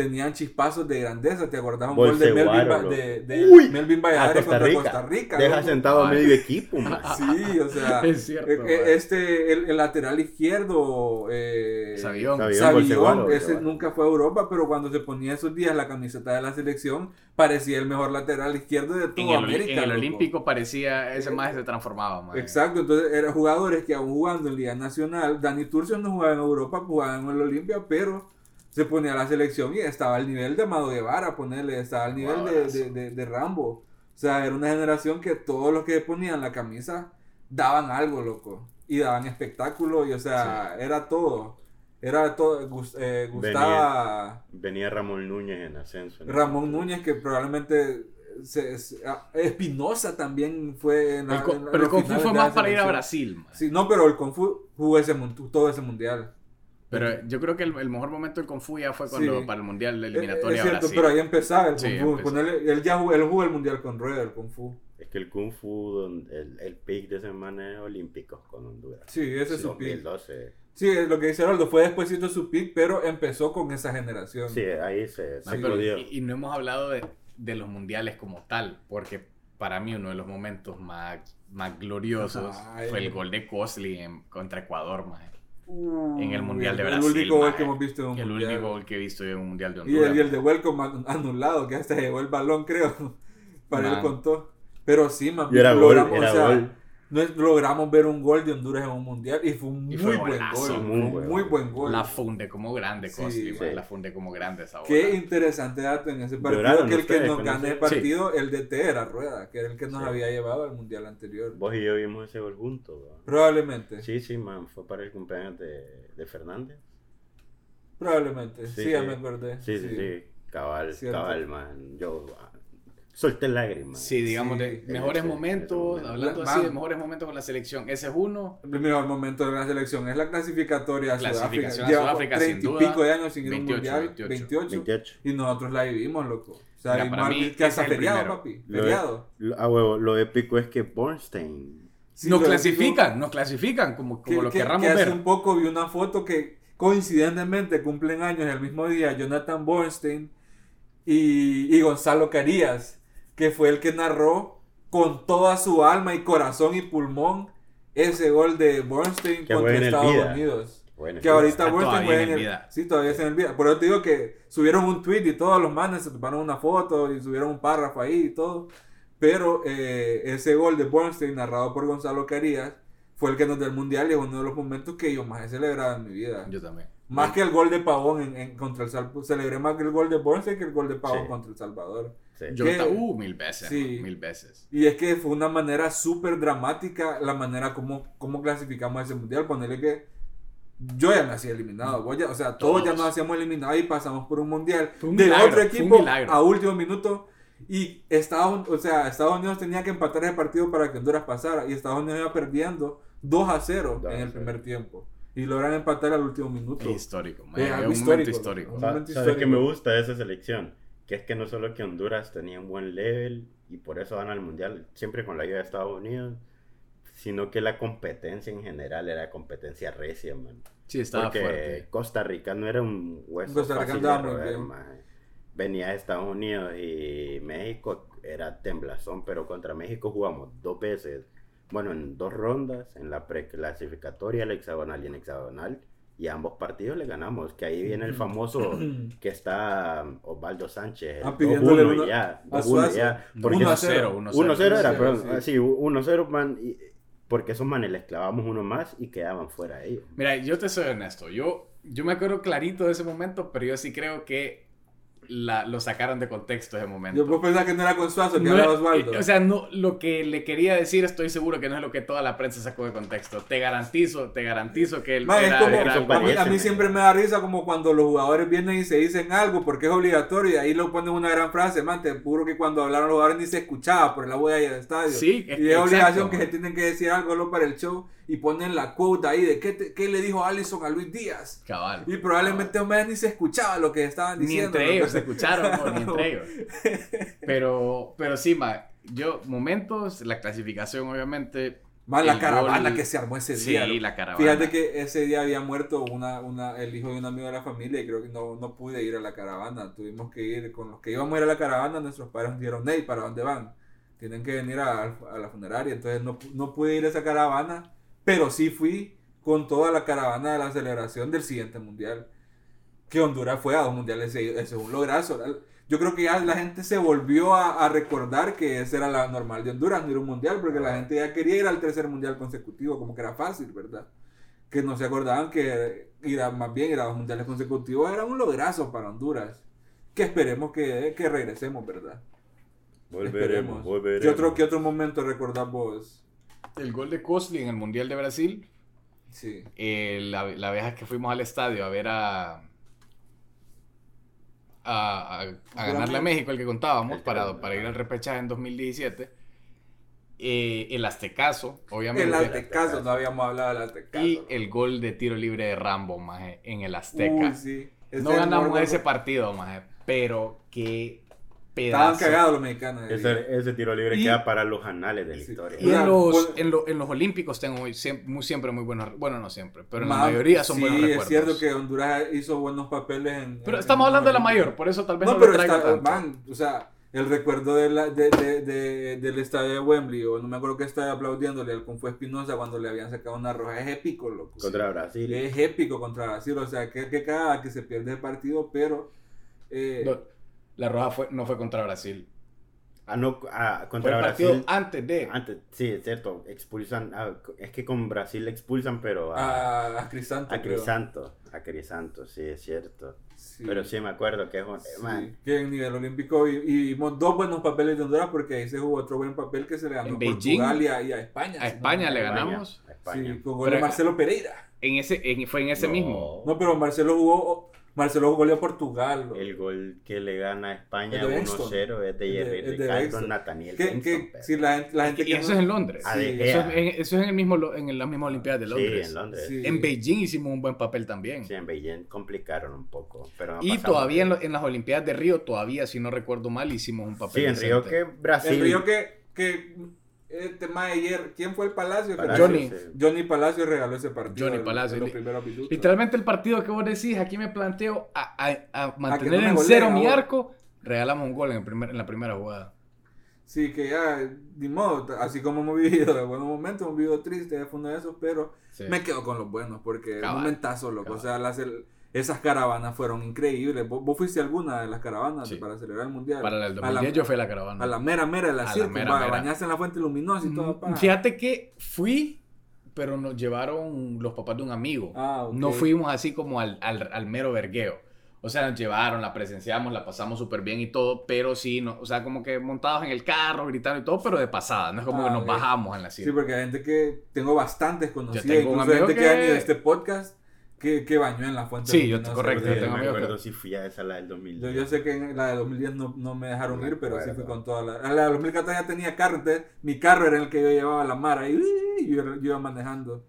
Speaker 3: tenían chispazos de grandeza. ¿Te acordás un gol de Melvin,
Speaker 1: loco.
Speaker 3: de, de
Speaker 1: Uy,
Speaker 3: Melvin Valladares
Speaker 1: Costa
Speaker 3: contra. Costa Rica?
Speaker 1: Deja
Speaker 3: loco?
Speaker 1: sentado a medio equipo, man.
Speaker 3: Sí, o sea,
Speaker 2: Es cierto,
Speaker 3: eh, eh,
Speaker 2: man.
Speaker 3: este, el, el lateral izquierdo, eh,
Speaker 2: Sabión.
Speaker 1: Sabión.
Speaker 3: Ese nunca fue a Europa, pero cuando se ponía esos días la camiseta de la selección, parecía el mejor lateral izquierdo de
Speaker 2: En
Speaker 3: toda
Speaker 2: el,
Speaker 3: América.
Speaker 2: en el
Speaker 3: loco.
Speaker 2: Olímpico parecía, ese más se transformaba, man.
Speaker 3: Exacto, entonces eran jugadores que aún jugando en Liga Nacional, Dani Turcio no jugaba en Europa, jugaba en el Olimpia, pero se ponía a la selección y estaba al nivel de Amado Guevara, ponerle, estaba al nivel de, de, de- de Rambo. O sea, era una generación que todos los que ponían la camisa daban algo, loco. Y daban espectáculo, y o sea, era todo. Era todo. Eh, gustaba
Speaker 1: Venía Ramón Núñez en ascenso. ¿no?
Speaker 3: Ramón Núñez, que probablemente. se- se- ah, Espinosa también fue en la,
Speaker 2: El, co-
Speaker 3: en la-
Speaker 2: pero el
Speaker 3: los
Speaker 2: Kung Fu
Speaker 3: finales
Speaker 2: fue más para ir a. Brasil, man.
Speaker 3: Sí, no, pero el Kung Fu jugó ese, todo ese mundial.
Speaker 2: Pero yo creo que el, el mejor momento del Kung Fu ya fue cuando
Speaker 3: Sí.
Speaker 2: para el Mundial de
Speaker 3: Es
Speaker 2: eliminatoria
Speaker 3: es cierto,
Speaker 2: Brasil.
Speaker 3: pero ahí empezaba el Kung
Speaker 2: Sí,
Speaker 3: Fu.
Speaker 2: empezó.
Speaker 3: Ponerle- él ya jugó, él jugó el mundial con Rueda, el Kung Fu.
Speaker 1: Es que el Kung Fu, el, el pick de semana es olímpicos con Honduras.
Speaker 3: Sí, ese es su pick.
Speaker 1: 2012.
Speaker 3: Sí, es lo que dice Aroldo, fue despuésito de su pick, pero empezó con esa generación.
Speaker 1: Sí, ahí se, se
Speaker 2: pero- y, y no hemos hablado de, de los mundiales como tal, porque para mí uno de los momentos más, más gloriosos
Speaker 3: Ay.
Speaker 2: fue el gol de Cosley en- contra Ecuador, man. En el Mundial de
Speaker 3: el
Speaker 2: Brasil.
Speaker 3: único gol que hemos visto en un
Speaker 2: El
Speaker 3: mundial.
Speaker 2: único gol que he visto en un Mundial de
Speaker 3: Y
Speaker 2: Honduras.
Speaker 3: el, y el de Welcome an- anulado, que hasta llegó el balón, creo. Para él contó. Pero sí, man,
Speaker 1: Y era gol, era
Speaker 3: o sea,
Speaker 1: gol.
Speaker 3: No es- logramos ver un gol de Honduras en un mundial y fue un muy
Speaker 2: fue
Speaker 3: buen
Speaker 2: golazo,
Speaker 3: gol.
Speaker 1: muy buen
Speaker 3: muy
Speaker 1: gol.
Speaker 3: buen gol.
Speaker 2: La funde como grande,
Speaker 3: Sí,
Speaker 1: sí.
Speaker 2: La funde como grande esa bola.
Speaker 3: Qué interesante dato en ese partido.
Speaker 1: Lloraron
Speaker 3: que el que nos
Speaker 1: ese-
Speaker 3: el partido, el DT era Rueda, que era el que nos
Speaker 1: Sí.
Speaker 3: había llevado al mundial anterior.
Speaker 1: Vos y yo vimos ese gol juntos.
Speaker 3: Probablemente.
Speaker 1: Sí, sí, man. Fue para el cumpleaños de, de Fernández.
Speaker 3: Probablemente. Sí,
Speaker 1: Sí,
Speaker 3: ya
Speaker 1: sí.
Speaker 3: me acordé.
Speaker 1: Sí, sí, sí. Cabal,
Speaker 3: Cierto.
Speaker 1: cabal, man. Yo solté lágrimas.
Speaker 2: Sí, digamos,
Speaker 3: Sí,
Speaker 2: de mejores momentos, hablando
Speaker 3: la-
Speaker 2: así de mejores momentos con la selección. Ese es uno.
Speaker 3: El mejor momento de la selección es la clasificatoria a Sudáfrica.
Speaker 2: Sudáfrica,
Speaker 3: 30
Speaker 2: sin
Speaker 3: y
Speaker 2: duda.
Speaker 3: pico de años sin ir a un
Speaker 2: 28,
Speaker 3: mundial.
Speaker 2: 28.
Speaker 3: 28.
Speaker 1: 28.
Speaker 3: Y nosotros la vivimos, loco. O sea,
Speaker 2: Mira, para mí
Speaker 3: que hasta
Speaker 2: ese es el
Speaker 3: feriado,
Speaker 2: primero.
Speaker 3: papi.
Speaker 1: Lo,
Speaker 3: Feriado.
Speaker 1: lo- huevo, lo épico es que Bornstein.
Speaker 3: Sí,
Speaker 2: nos clasifican, nos clasifican como, como
Speaker 3: que,
Speaker 2: lo
Speaker 3: que-
Speaker 2: querramos
Speaker 3: que
Speaker 2: ver.
Speaker 3: hace un poco vi una foto que coincidentemente cumplen años el mismo día Jonathan Bornstein y, y Gonzalo Carías, que fue el que narró con toda su alma y corazón y pulmón ese gol de Bornstein
Speaker 1: Que
Speaker 3: contra Estados
Speaker 1: Vida.
Speaker 3: Unidos.
Speaker 1: Bueno,
Speaker 3: Que ahorita
Speaker 2: Ah, todavía
Speaker 3: juega
Speaker 2: en
Speaker 3: en
Speaker 2: el Vida.
Speaker 3: Sí, todavía está en el vida. Por eso te digo que subieron un tweet y todos los manes se tomaron una foto y subieron un párrafo ahí y todo. Pero eh, ese gol de Bornstein, narrado por Gonzalo Carías, fue el que nos dio el mundial y es uno de los momentos que yo más he celebrado en mi vida.
Speaker 2: Yo también.
Speaker 3: Más que el gol de Pavón en, en- contra el Salvador. Celebré más que el gol de Bornstein que el gol de Pavón
Speaker 1: Sí.
Speaker 3: contra El Salvador.
Speaker 1: sí.
Speaker 2: Yo ta- uh, mil veces,
Speaker 3: Sí.
Speaker 2: man, mil veces.
Speaker 3: Y es que fue una manera súper dramática la manera como, como clasificamos ese mundial. Ponerle que yo ya me hacía eliminado. o sea, todos, ya nos hacíamos eliminados y pasamos por un mundial
Speaker 2: un
Speaker 3: de
Speaker 2: milagro,
Speaker 3: otro equipo
Speaker 2: milagro.
Speaker 3: a último minuto. Y Estados, o sea, Estados Unidos tenía que empatar ese partido para que Honduras pasara. Y Estados Unidos iba perdiendo 2 a 0
Speaker 1: 2 a
Speaker 3: en el
Speaker 1: 0.
Speaker 3: primer tiempo. Y logran empatar al último minuto.
Speaker 2: Es histórico, man,
Speaker 3: Es algo
Speaker 2: un momento
Speaker 3: histórico,
Speaker 2: histórico.
Speaker 3: Un momento
Speaker 1: ¿Sabes
Speaker 3: histórico.
Speaker 1: me gusta de esa selección? Que es que no solo que Honduras tenía un buen level y por eso van al mundial, siempre con la ayuda de Estados Unidos, sino que la competencia en general era competencia recia, man.
Speaker 2: Sí, estaba
Speaker 1: Porque
Speaker 2: fuerte.
Speaker 1: Costa Rica no era un hueso
Speaker 3: Costa Rica
Speaker 1: fácil de roer,
Speaker 3: bien.
Speaker 1: maje. Venía de Estados Unidos y México era temblazón, pero contra México jugamos dos veces, bueno, en dos rondas, en la preclasificatoria, el hexagonal y en hexagonal, y ambos partidos le ganamos, que ahí viene el famoso que está Osvaldo Sánchez, el
Speaker 3: Ah, pidiéndole
Speaker 1: 2-1
Speaker 3: uno
Speaker 1: ya,
Speaker 3: a
Speaker 1: 2-1
Speaker 3: Suazo.
Speaker 1: ya, porque
Speaker 3: 1 a
Speaker 2: 0,
Speaker 3: 0.
Speaker 1: 1-0 era,
Speaker 3: 1-0,
Speaker 1: perdón,
Speaker 3: sí.
Speaker 1: ah, sí, 1-0, man, y- porque esos manes les clavamos uno más y quedaban fuera ellos.
Speaker 2: Mira, yo te soy honesto. Yo, yo me acuerdo clarito de ese momento, pero yo sí creo que la, lo sacaron de contexto ese momento.
Speaker 3: Yo puedo pensar que no era con Suazo, que
Speaker 2: No
Speaker 3: era Osvaldo.
Speaker 2: O sea, no, lo que le quería decir estoy seguro que no es lo que toda la prensa sacó de contexto. Te garantizo, te garantizo que él
Speaker 3: Man,
Speaker 2: era,
Speaker 3: como-
Speaker 2: era
Speaker 3: a, mí, a mí siempre me da risa como cuando los jugadores vienen y se dicen algo porque es obligatorio y ahí lo ponen una gran frase, man, te juro que cuando hablaron los jugadores ni se escuchaba por agua ahí del estadio.
Speaker 2: Sí, es-
Speaker 3: y es obligación que se tienen que decir algo para el show y ponen la quote ahí de qué, te- qué le dijo Allison a Luis Díaz.
Speaker 2: Cabal.
Speaker 3: Y probablemente hombre, ni se escuchaba lo que estaban
Speaker 2: Ni
Speaker 3: diciendo.
Speaker 2: entre
Speaker 3: ¿no?
Speaker 2: ellos se escucharon, no, ni entre ellos. Pero, pero sí, ma, yo, momentos, la clasificación, obviamente.
Speaker 3: Más la caravana
Speaker 2: gol-
Speaker 3: que se armó ese
Speaker 2: Sí,
Speaker 3: día. ¿no?
Speaker 2: la caravana.
Speaker 3: Fíjate que ese día había muerto una, una, el hijo de un amigo de la familia y creo que no, no pude ir a la caravana. Tuvimos que ir con los que íbamos a ir a la caravana. Nuestros padres nos dijeron, hey, ¿para dónde van? Tienen que venir a, a la funeraria. Entonces no, no pude ir a esa caravana, pero sí fui con toda la caravana de la celebración del siguiente mundial. Que Honduras fue a dos mundiales, es un lograzo. Yo creo que ya la gente se volvió a, a recordar que esa era la normal de Honduras, no ir a un mundial, porque la gente ya quería ir al tercer mundial consecutivo, como que era fácil, ¿verdad? Que no se acordaban que ir a, más bien ir a dos mundiales consecutivos era un lograzo para Honduras. Que esperemos que, que regresemos, ¿verdad?
Speaker 1: Volveremos, volveremos.
Speaker 3: ¿Qué otro, ¿Qué otro momento recordás vos?
Speaker 2: El gol de Cosli en el Mundial de Brasil.
Speaker 3: Sí.
Speaker 2: eh, la, la vez que fuimos al estadio a ver a. A, a- a ganarle a México, el que contábamos,
Speaker 1: El
Speaker 2: para, para ir al repechaje en 2017. Eh, el Aztecaso, obviamente.
Speaker 3: El Aztecaso, no habíamos hablado del Aztecaso.
Speaker 2: Y el gol de tiro libre de Rambo, maje, en el Azteca.
Speaker 3: Uy, sí. Ese
Speaker 2: no ganamos ese partido, maje, pero qué
Speaker 3: Estaban
Speaker 2: pedazo.
Speaker 3: cagados los mexicanos. ese día.
Speaker 1: Ese, tiro libre
Speaker 2: Y-
Speaker 1: queda para los anales de la
Speaker 3: Sí.
Speaker 1: historia.
Speaker 2: Y en los,
Speaker 3: pues-
Speaker 2: en, lo- en los Olímpicos tengo muy, siempre, muy, siempre muy buenos, bueno, no siempre, pero en la
Speaker 3: Ma-
Speaker 2: mayoría son
Speaker 3: sí,
Speaker 2: buenos recuerdos.
Speaker 3: es cierto que Honduras hizo buenos papeles en...
Speaker 2: Pero
Speaker 3: en-
Speaker 2: estamos
Speaker 3: en
Speaker 2: hablando de la mayor, por eso tal vez no,
Speaker 3: No,
Speaker 2: lo
Speaker 3: pero
Speaker 2: traigo
Speaker 3: está,
Speaker 2: tanto.
Speaker 3: man, o sea, el recuerdo de la, de, de- de- del estadio de Wembley, o no me acuerdo que estaba aplaudiéndole al Confue Espinosa cuando le habían sacado una roja, es épico, loco.
Speaker 1: Contra Brasil.
Speaker 3: Es épico contra Brasil, o sea, que, que cada que se pierde el partido, pero... eh,
Speaker 2: No, la roja fue, no fue contra Brasil.
Speaker 1: Ah, no, ah,
Speaker 2: Fue
Speaker 1: contra
Speaker 2: partido
Speaker 1: Brasil.
Speaker 2: antes de.
Speaker 1: Antes, sí, es cierto, expulsan. ah, es que con Brasil expulsan, pero a,
Speaker 3: a, a Crisanto,
Speaker 1: a
Speaker 3: creo.
Speaker 1: Crisanto. A Crisanto, sí, es cierto.
Speaker 3: Sí.
Speaker 1: Pero sí me acuerdo que es un.
Speaker 3: Sí,
Speaker 1: man,
Speaker 3: que en nivel olímpico y, y vimos dos buenos papeles de Honduras porque ahí se jugó otro buen papel que se le ganó a
Speaker 2: Beijing,
Speaker 3: Portugal y a, y a España.
Speaker 2: a
Speaker 3: si
Speaker 2: España le ganamos.
Speaker 1: a España.
Speaker 3: Sí, con gol de
Speaker 2: Pero-
Speaker 3: Marcelo Pereira.
Speaker 2: En ese, en- fue en ese
Speaker 1: No.
Speaker 2: mismo.
Speaker 3: No, pero Marcelo jugó Marcelo goleó a Portugal.
Speaker 1: El gol que le gana a España
Speaker 3: El de Bexton.
Speaker 1: 1-0 es de
Speaker 3: de-
Speaker 1: Jerry
Speaker 3: de
Speaker 1: Ricardo
Speaker 3: Bexton.
Speaker 1: Nathaniel pero-
Speaker 3: si la, gente- la gente
Speaker 2: Y
Speaker 3: que
Speaker 2: eso
Speaker 3: no-
Speaker 2: es en Londres.
Speaker 1: De
Speaker 3: Sí.
Speaker 2: Eso es, en, eso es en el mismo, en las mismas Olimpiadas de Londres.
Speaker 1: Sí, en Londres.
Speaker 3: Sí.
Speaker 2: En Beijing hicimos un buen papel también.
Speaker 1: Sí, en Beijing complicaron un poco. Pero no
Speaker 2: y todavía en,
Speaker 1: de-
Speaker 2: lo- en las Olimpiadas de Río, todavía, si no recuerdo mal, hicimos un papel
Speaker 1: Sí, en Río que Brasil.
Speaker 3: El río que, que este más ayer, ¿quién fue el Palacio? Que
Speaker 1: Palacio,
Speaker 2: Johnny.
Speaker 1: sí.
Speaker 3: Johnny Palacio regaló ese partido.
Speaker 2: Johnny Palacio.
Speaker 3: en los
Speaker 2: Li-
Speaker 3: primeros minutos.
Speaker 2: Literalmente el partido que vos decís, aquí me planteo a, a- a mantener
Speaker 3: no
Speaker 2: en cero mi arco, regalamos un gol en, el primer- en la primera jugada.
Speaker 3: Sí, que ya, ni modo, así como hemos vivido de buenos momentos, hemos vivido tristes, fue uno de esos, pero
Speaker 2: Sí.
Speaker 3: me quedo con los buenos, porque
Speaker 2: Cabal.
Speaker 3: un momentazo, loco.
Speaker 2: Cabal.
Speaker 3: O sea, las, el- esas caravanas fueron increíbles. ¿Vos, vos fuiste a alguna de las caravanas
Speaker 2: Sí.
Speaker 3: para celebrar el mundial?
Speaker 2: Para el
Speaker 3: a
Speaker 2: 2010
Speaker 3: la,
Speaker 2: yo fui a la caravana.
Speaker 3: a la mera mera de la circo, bañaste en la fuente luminosa y todo.
Speaker 2: Mm, Fíjate que fui, pero nos llevaron los papás de un amigo.
Speaker 3: Ah, ok.
Speaker 2: No fuimos así como al, al, al mero vergueo. O sea, nos llevaron, la presenciamos, la pasamos súper bien y todo, pero sí, no, o sea, como que montados en el carro, gritando y todo, pero de pasada. No es como
Speaker 3: Ah,
Speaker 2: que nos bajamos en la
Speaker 3: Sí,
Speaker 2: circo.
Speaker 3: porque hay gente que tengo bastantes conocidos,
Speaker 2: tengo un
Speaker 3: incluso
Speaker 2: amigo
Speaker 3: gente que... ha
Speaker 2: que-
Speaker 3: a este podcast que, que bañó en la fuente
Speaker 2: Sí, yo-
Speaker 3: luminosa.
Speaker 2: correcto, yo tengo
Speaker 1: me acuerdo
Speaker 2: que-
Speaker 1: si fui a esa la del 2000.
Speaker 3: Yo, yo sé que en la de 2010 no, no me dejaron
Speaker 1: No me
Speaker 3: ir, pero sí fui con toda la... A la de 2014 ya tenía carro, entonces mi carro era el que yo llevaba a la mara y ¡uy! yo, yo iba manejando.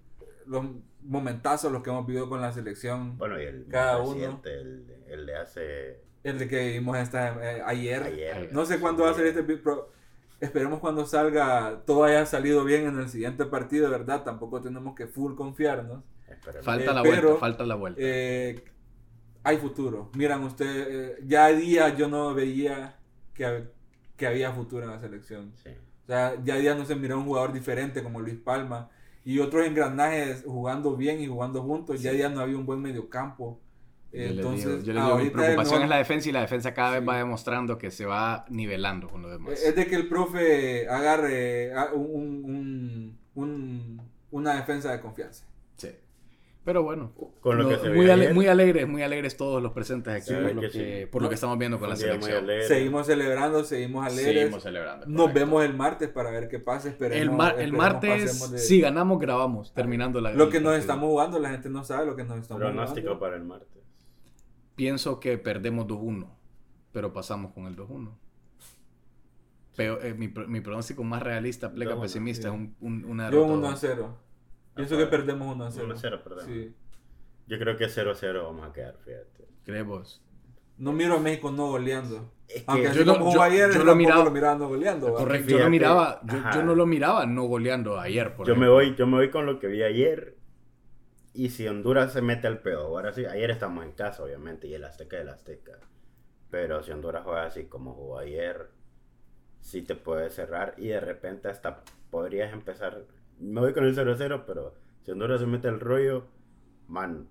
Speaker 3: Los momentazos, los que hemos vivido con la selección.
Speaker 1: Bueno, y el
Speaker 3: Cada uno.
Speaker 1: el, el de hace
Speaker 3: El de que vimos esta, eh, ayer.
Speaker 1: ayer.
Speaker 3: No sé cuándo va a ser este pero esperemos cuando salga, todo haya salido bien en el siguiente partido, verdad. Tampoco tenemos que full confiarnos.
Speaker 1: Esperemos.
Speaker 2: Falta
Speaker 3: Eh,
Speaker 2: la
Speaker 3: pero,
Speaker 2: vuelta, falta la vuelta.
Speaker 3: Eh, hay futuro. Miran ustedes, eh, ya día yo no veía que, que había futuro en la selección.
Speaker 1: Sí.
Speaker 3: O sea, ya día no se miró un jugador diferente como Luis Palma y otros engranajes jugando bien y jugando juntos. Ya a día no había un buen mediocampo.
Speaker 2: Yo
Speaker 3: Entonces,
Speaker 2: yo digo, mi preocupación es la defensa y la defensa cada vez
Speaker 3: Sí.
Speaker 2: va demostrando que se va nivelando con lo demás.
Speaker 3: Es de que el profe agarre a- un, un- un- una defensa de confianza.
Speaker 2: Pero bueno,
Speaker 1: Con lo
Speaker 2: no,
Speaker 1: que se
Speaker 2: muy, ale-
Speaker 1: ayer,
Speaker 2: muy alegres, muy alegres todos los presentes aquí
Speaker 1: Sí,
Speaker 2: por, lo
Speaker 1: que
Speaker 2: que,
Speaker 1: sí.
Speaker 2: por lo que estamos viendo con la selección.
Speaker 3: Seguimos celebrando, seguimos alegres.
Speaker 2: Seguimos celebrando.
Speaker 3: Nos
Speaker 2: correcto.
Speaker 3: vemos el martes para ver qué pasa. Esperemos,
Speaker 2: El, mar- el martes,
Speaker 3: de-
Speaker 2: si ganamos, grabamos, terminando la
Speaker 3: Lo que nos
Speaker 2: partido.
Speaker 3: estamos jugando, la gente no sabe lo que nos estamos
Speaker 1: Pronóstico
Speaker 3: jugando.
Speaker 1: para el martes.
Speaker 2: Pienso que perdemos 2-1, pero pasamos con el 2-1. Pero eh, mi, mi pronóstico más realista, pleca
Speaker 1: 2-1,
Speaker 2: pesimista, es un, un, una
Speaker 3: Yo
Speaker 2: derrota.
Speaker 3: 1 a 0. Pienso que perdemos 1 a 0.
Speaker 1: 1-0, perdón.
Speaker 3: Sí.
Speaker 1: Yo creo que 0-0 vamos a quedar, fíjate.
Speaker 2: ¿Crees vos?
Speaker 3: No miro a México no goleando.
Speaker 1: Es
Speaker 3: Aunque
Speaker 1: que
Speaker 2: yo no-
Speaker 3: como jugó
Speaker 2: yo-
Speaker 3: ayer,
Speaker 2: yo lo
Speaker 3: tampoco
Speaker 2: miraba-
Speaker 3: lo miraba no goleando.
Speaker 2: Correcto, yo no miraba, yo, no lo miraba no goleando ayer. Por
Speaker 1: yo me voy, yo me voy con lo que vi ayer. Y si Honduras se mete al pedo, ahora sí, ayer estamos en casa, obviamente, y el Azteca es el Azteca. Pero si Honduras juega así como jugó ayer, sí te puede cerrar y de repente hasta podrías empezar. Me voy con el 0-0, pero si Honduras se mete al rollo, man,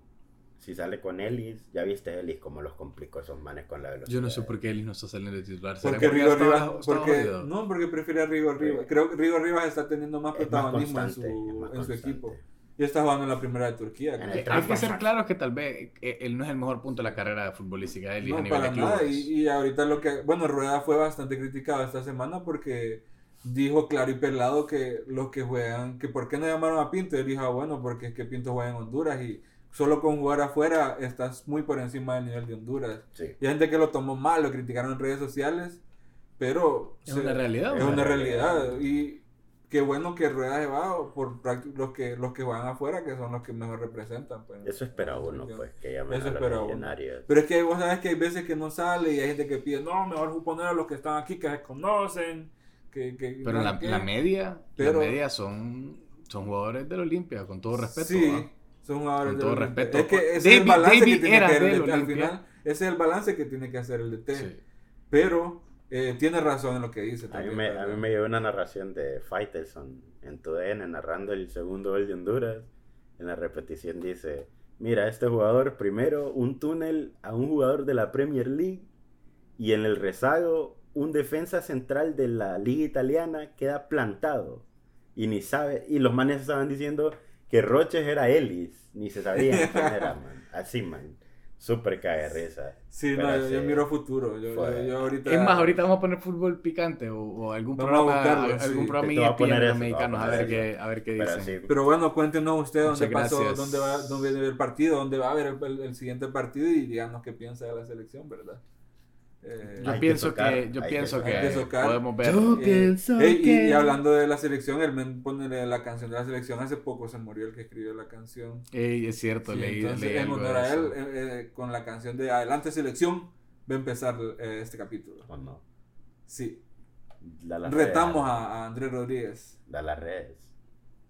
Speaker 1: si sale con Ellis, ya viste Ellis cómo los complicó esos manes con la velocidad.
Speaker 2: Yo no sé por qué él no está saliendo de titular. ¿Será
Speaker 3: Porque Rigo Rivas, porque, no, porque prefiere a Rigo Rivas. Creo que Rigo Rivas está teniendo más
Speaker 1: Es más
Speaker 3: protagonismo en, su, en su equipo. Y está jugando en la primera de Turquía.
Speaker 1: El
Speaker 2: Hay que ser claros que tal vez eh, él no es el mejor punto de la carrera futbolística de él y a
Speaker 3: No,
Speaker 2: nivel
Speaker 3: para
Speaker 2: de
Speaker 3: nada. Y, y ahorita lo que. Bueno, Rueda fue bastante criticado esta semana porque dijo claro y pelado que los que juegan. que ¿Por qué no llamaron a Pinto? Y él dijo, ah, bueno, porque es que Pinto juega en Honduras y solo con jugar afuera estás muy por encima del nivel de Honduras.
Speaker 1: Sí.
Speaker 3: Y hay gente que lo tomó mal, lo criticaron en redes sociales, pero...
Speaker 2: Es una realidad,
Speaker 3: Es una realidad. Y qué bueno que Rueda se va por los que, los que juegan afuera, que son los que mejor representan. pues.
Speaker 1: Eso espera uno, pues, que llamen
Speaker 3: Eso
Speaker 1: a los legionarios.
Speaker 3: Pero es que vos sabes que hay veces que no sale y hay gente que pide, no, mejor poner a los que están aquí que se conocen. Que, que,
Speaker 2: Pero la,
Speaker 3: sé qué".
Speaker 2: la media,
Speaker 3: Pero-
Speaker 2: la media son, son jugadores del Olimpia, con todo respeto.
Speaker 3: Sí, son jugadores
Speaker 2: Con
Speaker 3: del
Speaker 2: todo
Speaker 3: Olimpia.
Speaker 2: respeto.
Speaker 3: Es que ese es el balance
Speaker 2: David
Speaker 3: que tiene que hacer el. Al final, ese es el balance que tiene que hacer el DT.
Speaker 2: Sí.
Speaker 3: Pero eh, tiene razón en lo que dice.
Speaker 1: A mí,
Speaker 3: también,
Speaker 1: me, a mí me llevó una narración de Faitelson en TUDN narrando el segundo gol de Honduras. En la repetición dice, mira, este jugador primero un túnel a un jugador de la Premier League y en el rezago un defensa central de la liga italiana queda plantado y ni sabe, y los manes estaban diciendo que Roches era Ellis, ni se sabía quién era, man. Así, man. súper cae risa.
Speaker 3: Sí,
Speaker 1: Pero
Speaker 3: no, yo, yo miro futuro. Yo, yo, yo ahorita.
Speaker 2: Es más, ahorita vamos a poner fútbol picante o, o algún
Speaker 3: Vamos a
Speaker 2: programa,
Speaker 3: buscarlo,
Speaker 2: algún
Speaker 3: sí.
Speaker 2: programa
Speaker 1: a poner
Speaker 2: ESPN
Speaker 1: eso,
Speaker 2: mexicano,
Speaker 1: te
Speaker 2: a
Speaker 1: a
Speaker 2: ver qué, a ver qué
Speaker 1: Pero
Speaker 2: dicen.
Speaker 1: sí,
Speaker 3: Pero bueno, cuéntenos ustedes
Speaker 2: Muchas
Speaker 3: dónde pasó, dónde va, dónde viene el partido, dónde va a haber el, el- el siguiente partido y díganos qué piensa de la selección, ¿verdad? Eh,
Speaker 2: Yo
Speaker 1: que
Speaker 2: pienso
Speaker 1: tocar,
Speaker 2: que, yo pienso
Speaker 1: que
Speaker 2: podemos ver.
Speaker 1: Yo
Speaker 3: eh,
Speaker 1: pienso
Speaker 3: y-
Speaker 1: que-
Speaker 3: y, hablando de la selección, el men pone la canción de la selección. Hace poco se murió el que escribió la canción.
Speaker 2: Ey, es cierto,
Speaker 3: Sí,
Speaker 2: leí,
Speaker 3: entonces,
Speaker 2: leí
Speaker 3: en honor a él, eh, eh, con la canción de Adelante Selección, va a empezar eh, este capítulo.
Speaker 1: ¿O no?
Speaker 3: Sí. Retamos a, a Andrés Rodríguez.
Speaker 1: Da las redes.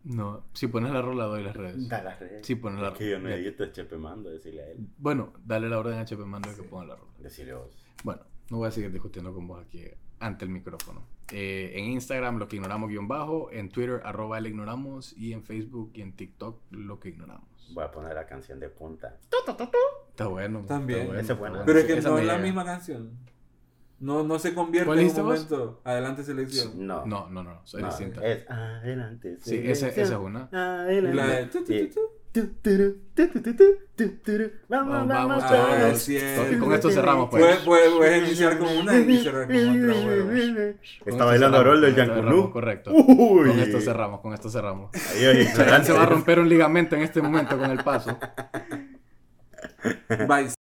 Speaker 2: No, si pones la rola doy las redes.
Speaker 1: Da las redes.
Speaker 2: Sí, pon la-
Speaker 1: Es que yo no edito chepe mando, decirle a él.
Speaker 2: Bueno, dale la orden a HP Mando de que ponga la rola.
Speaker 1: Decirle vos.
Speaker 2: Bueno, no voy a seguir discutiendo con vos aquí ante el micrófono. Eh, en Instagram, lo que ignoramos guion bajo. En Twitter, arroba el ignoramos. Y en Facebook y en TikTok, lo que ignoramos.
Speaker 1: Voy a poner la canción de punta.
Speaker 2: Está bueno.
Speaker 3: También.
Speaker 2: está bueno,
Speaker 1: Esa es
Speaker 2: está.
Speaker 3: Pero es que
Speaker 2: Esa
Speaker 3: no es la
Speaker 2: llega.
Speaker 3: misma canción. No, no se convierte
Speaker 2: ¿Cuál
Speaker 3: en un momento. Adelante Selección.
Speaker 1: No.
Speaker 2: No, no, no, soy
Speaker 1: No,
Speaker 2: distinta.
Speaker 1: Es adelante.
Speaker 2: Sí, esa, esa es
Speaker 1: selección.
Speaker 2: una.
Speaker 1: Adelante.
Speaker 3: La de...
Speaker 1: Vamos,
Speaker 2: Vamos,
Speaker 3: Ah,
Speaker 1: todos.
Speaker 2: con esto cerramos, pues.
Speaker 3: Puedes, iniciar con una y cerrar con otra, huevos.
Speaker 2: Con
Speaker 1: Está bailando
Speaker 2: cerramos,
Speaker 1: rol del Yankunu.
Speaker 2: Correcto.
Speaker 1: Uy.
Speaker 2: Con esto cerramos, con esto cerramos.
Speaker 1: Ahí, ahí,
Speaker 2: Se va a romper un ligamento en este momento con el paso.
Speaker 3: Bye.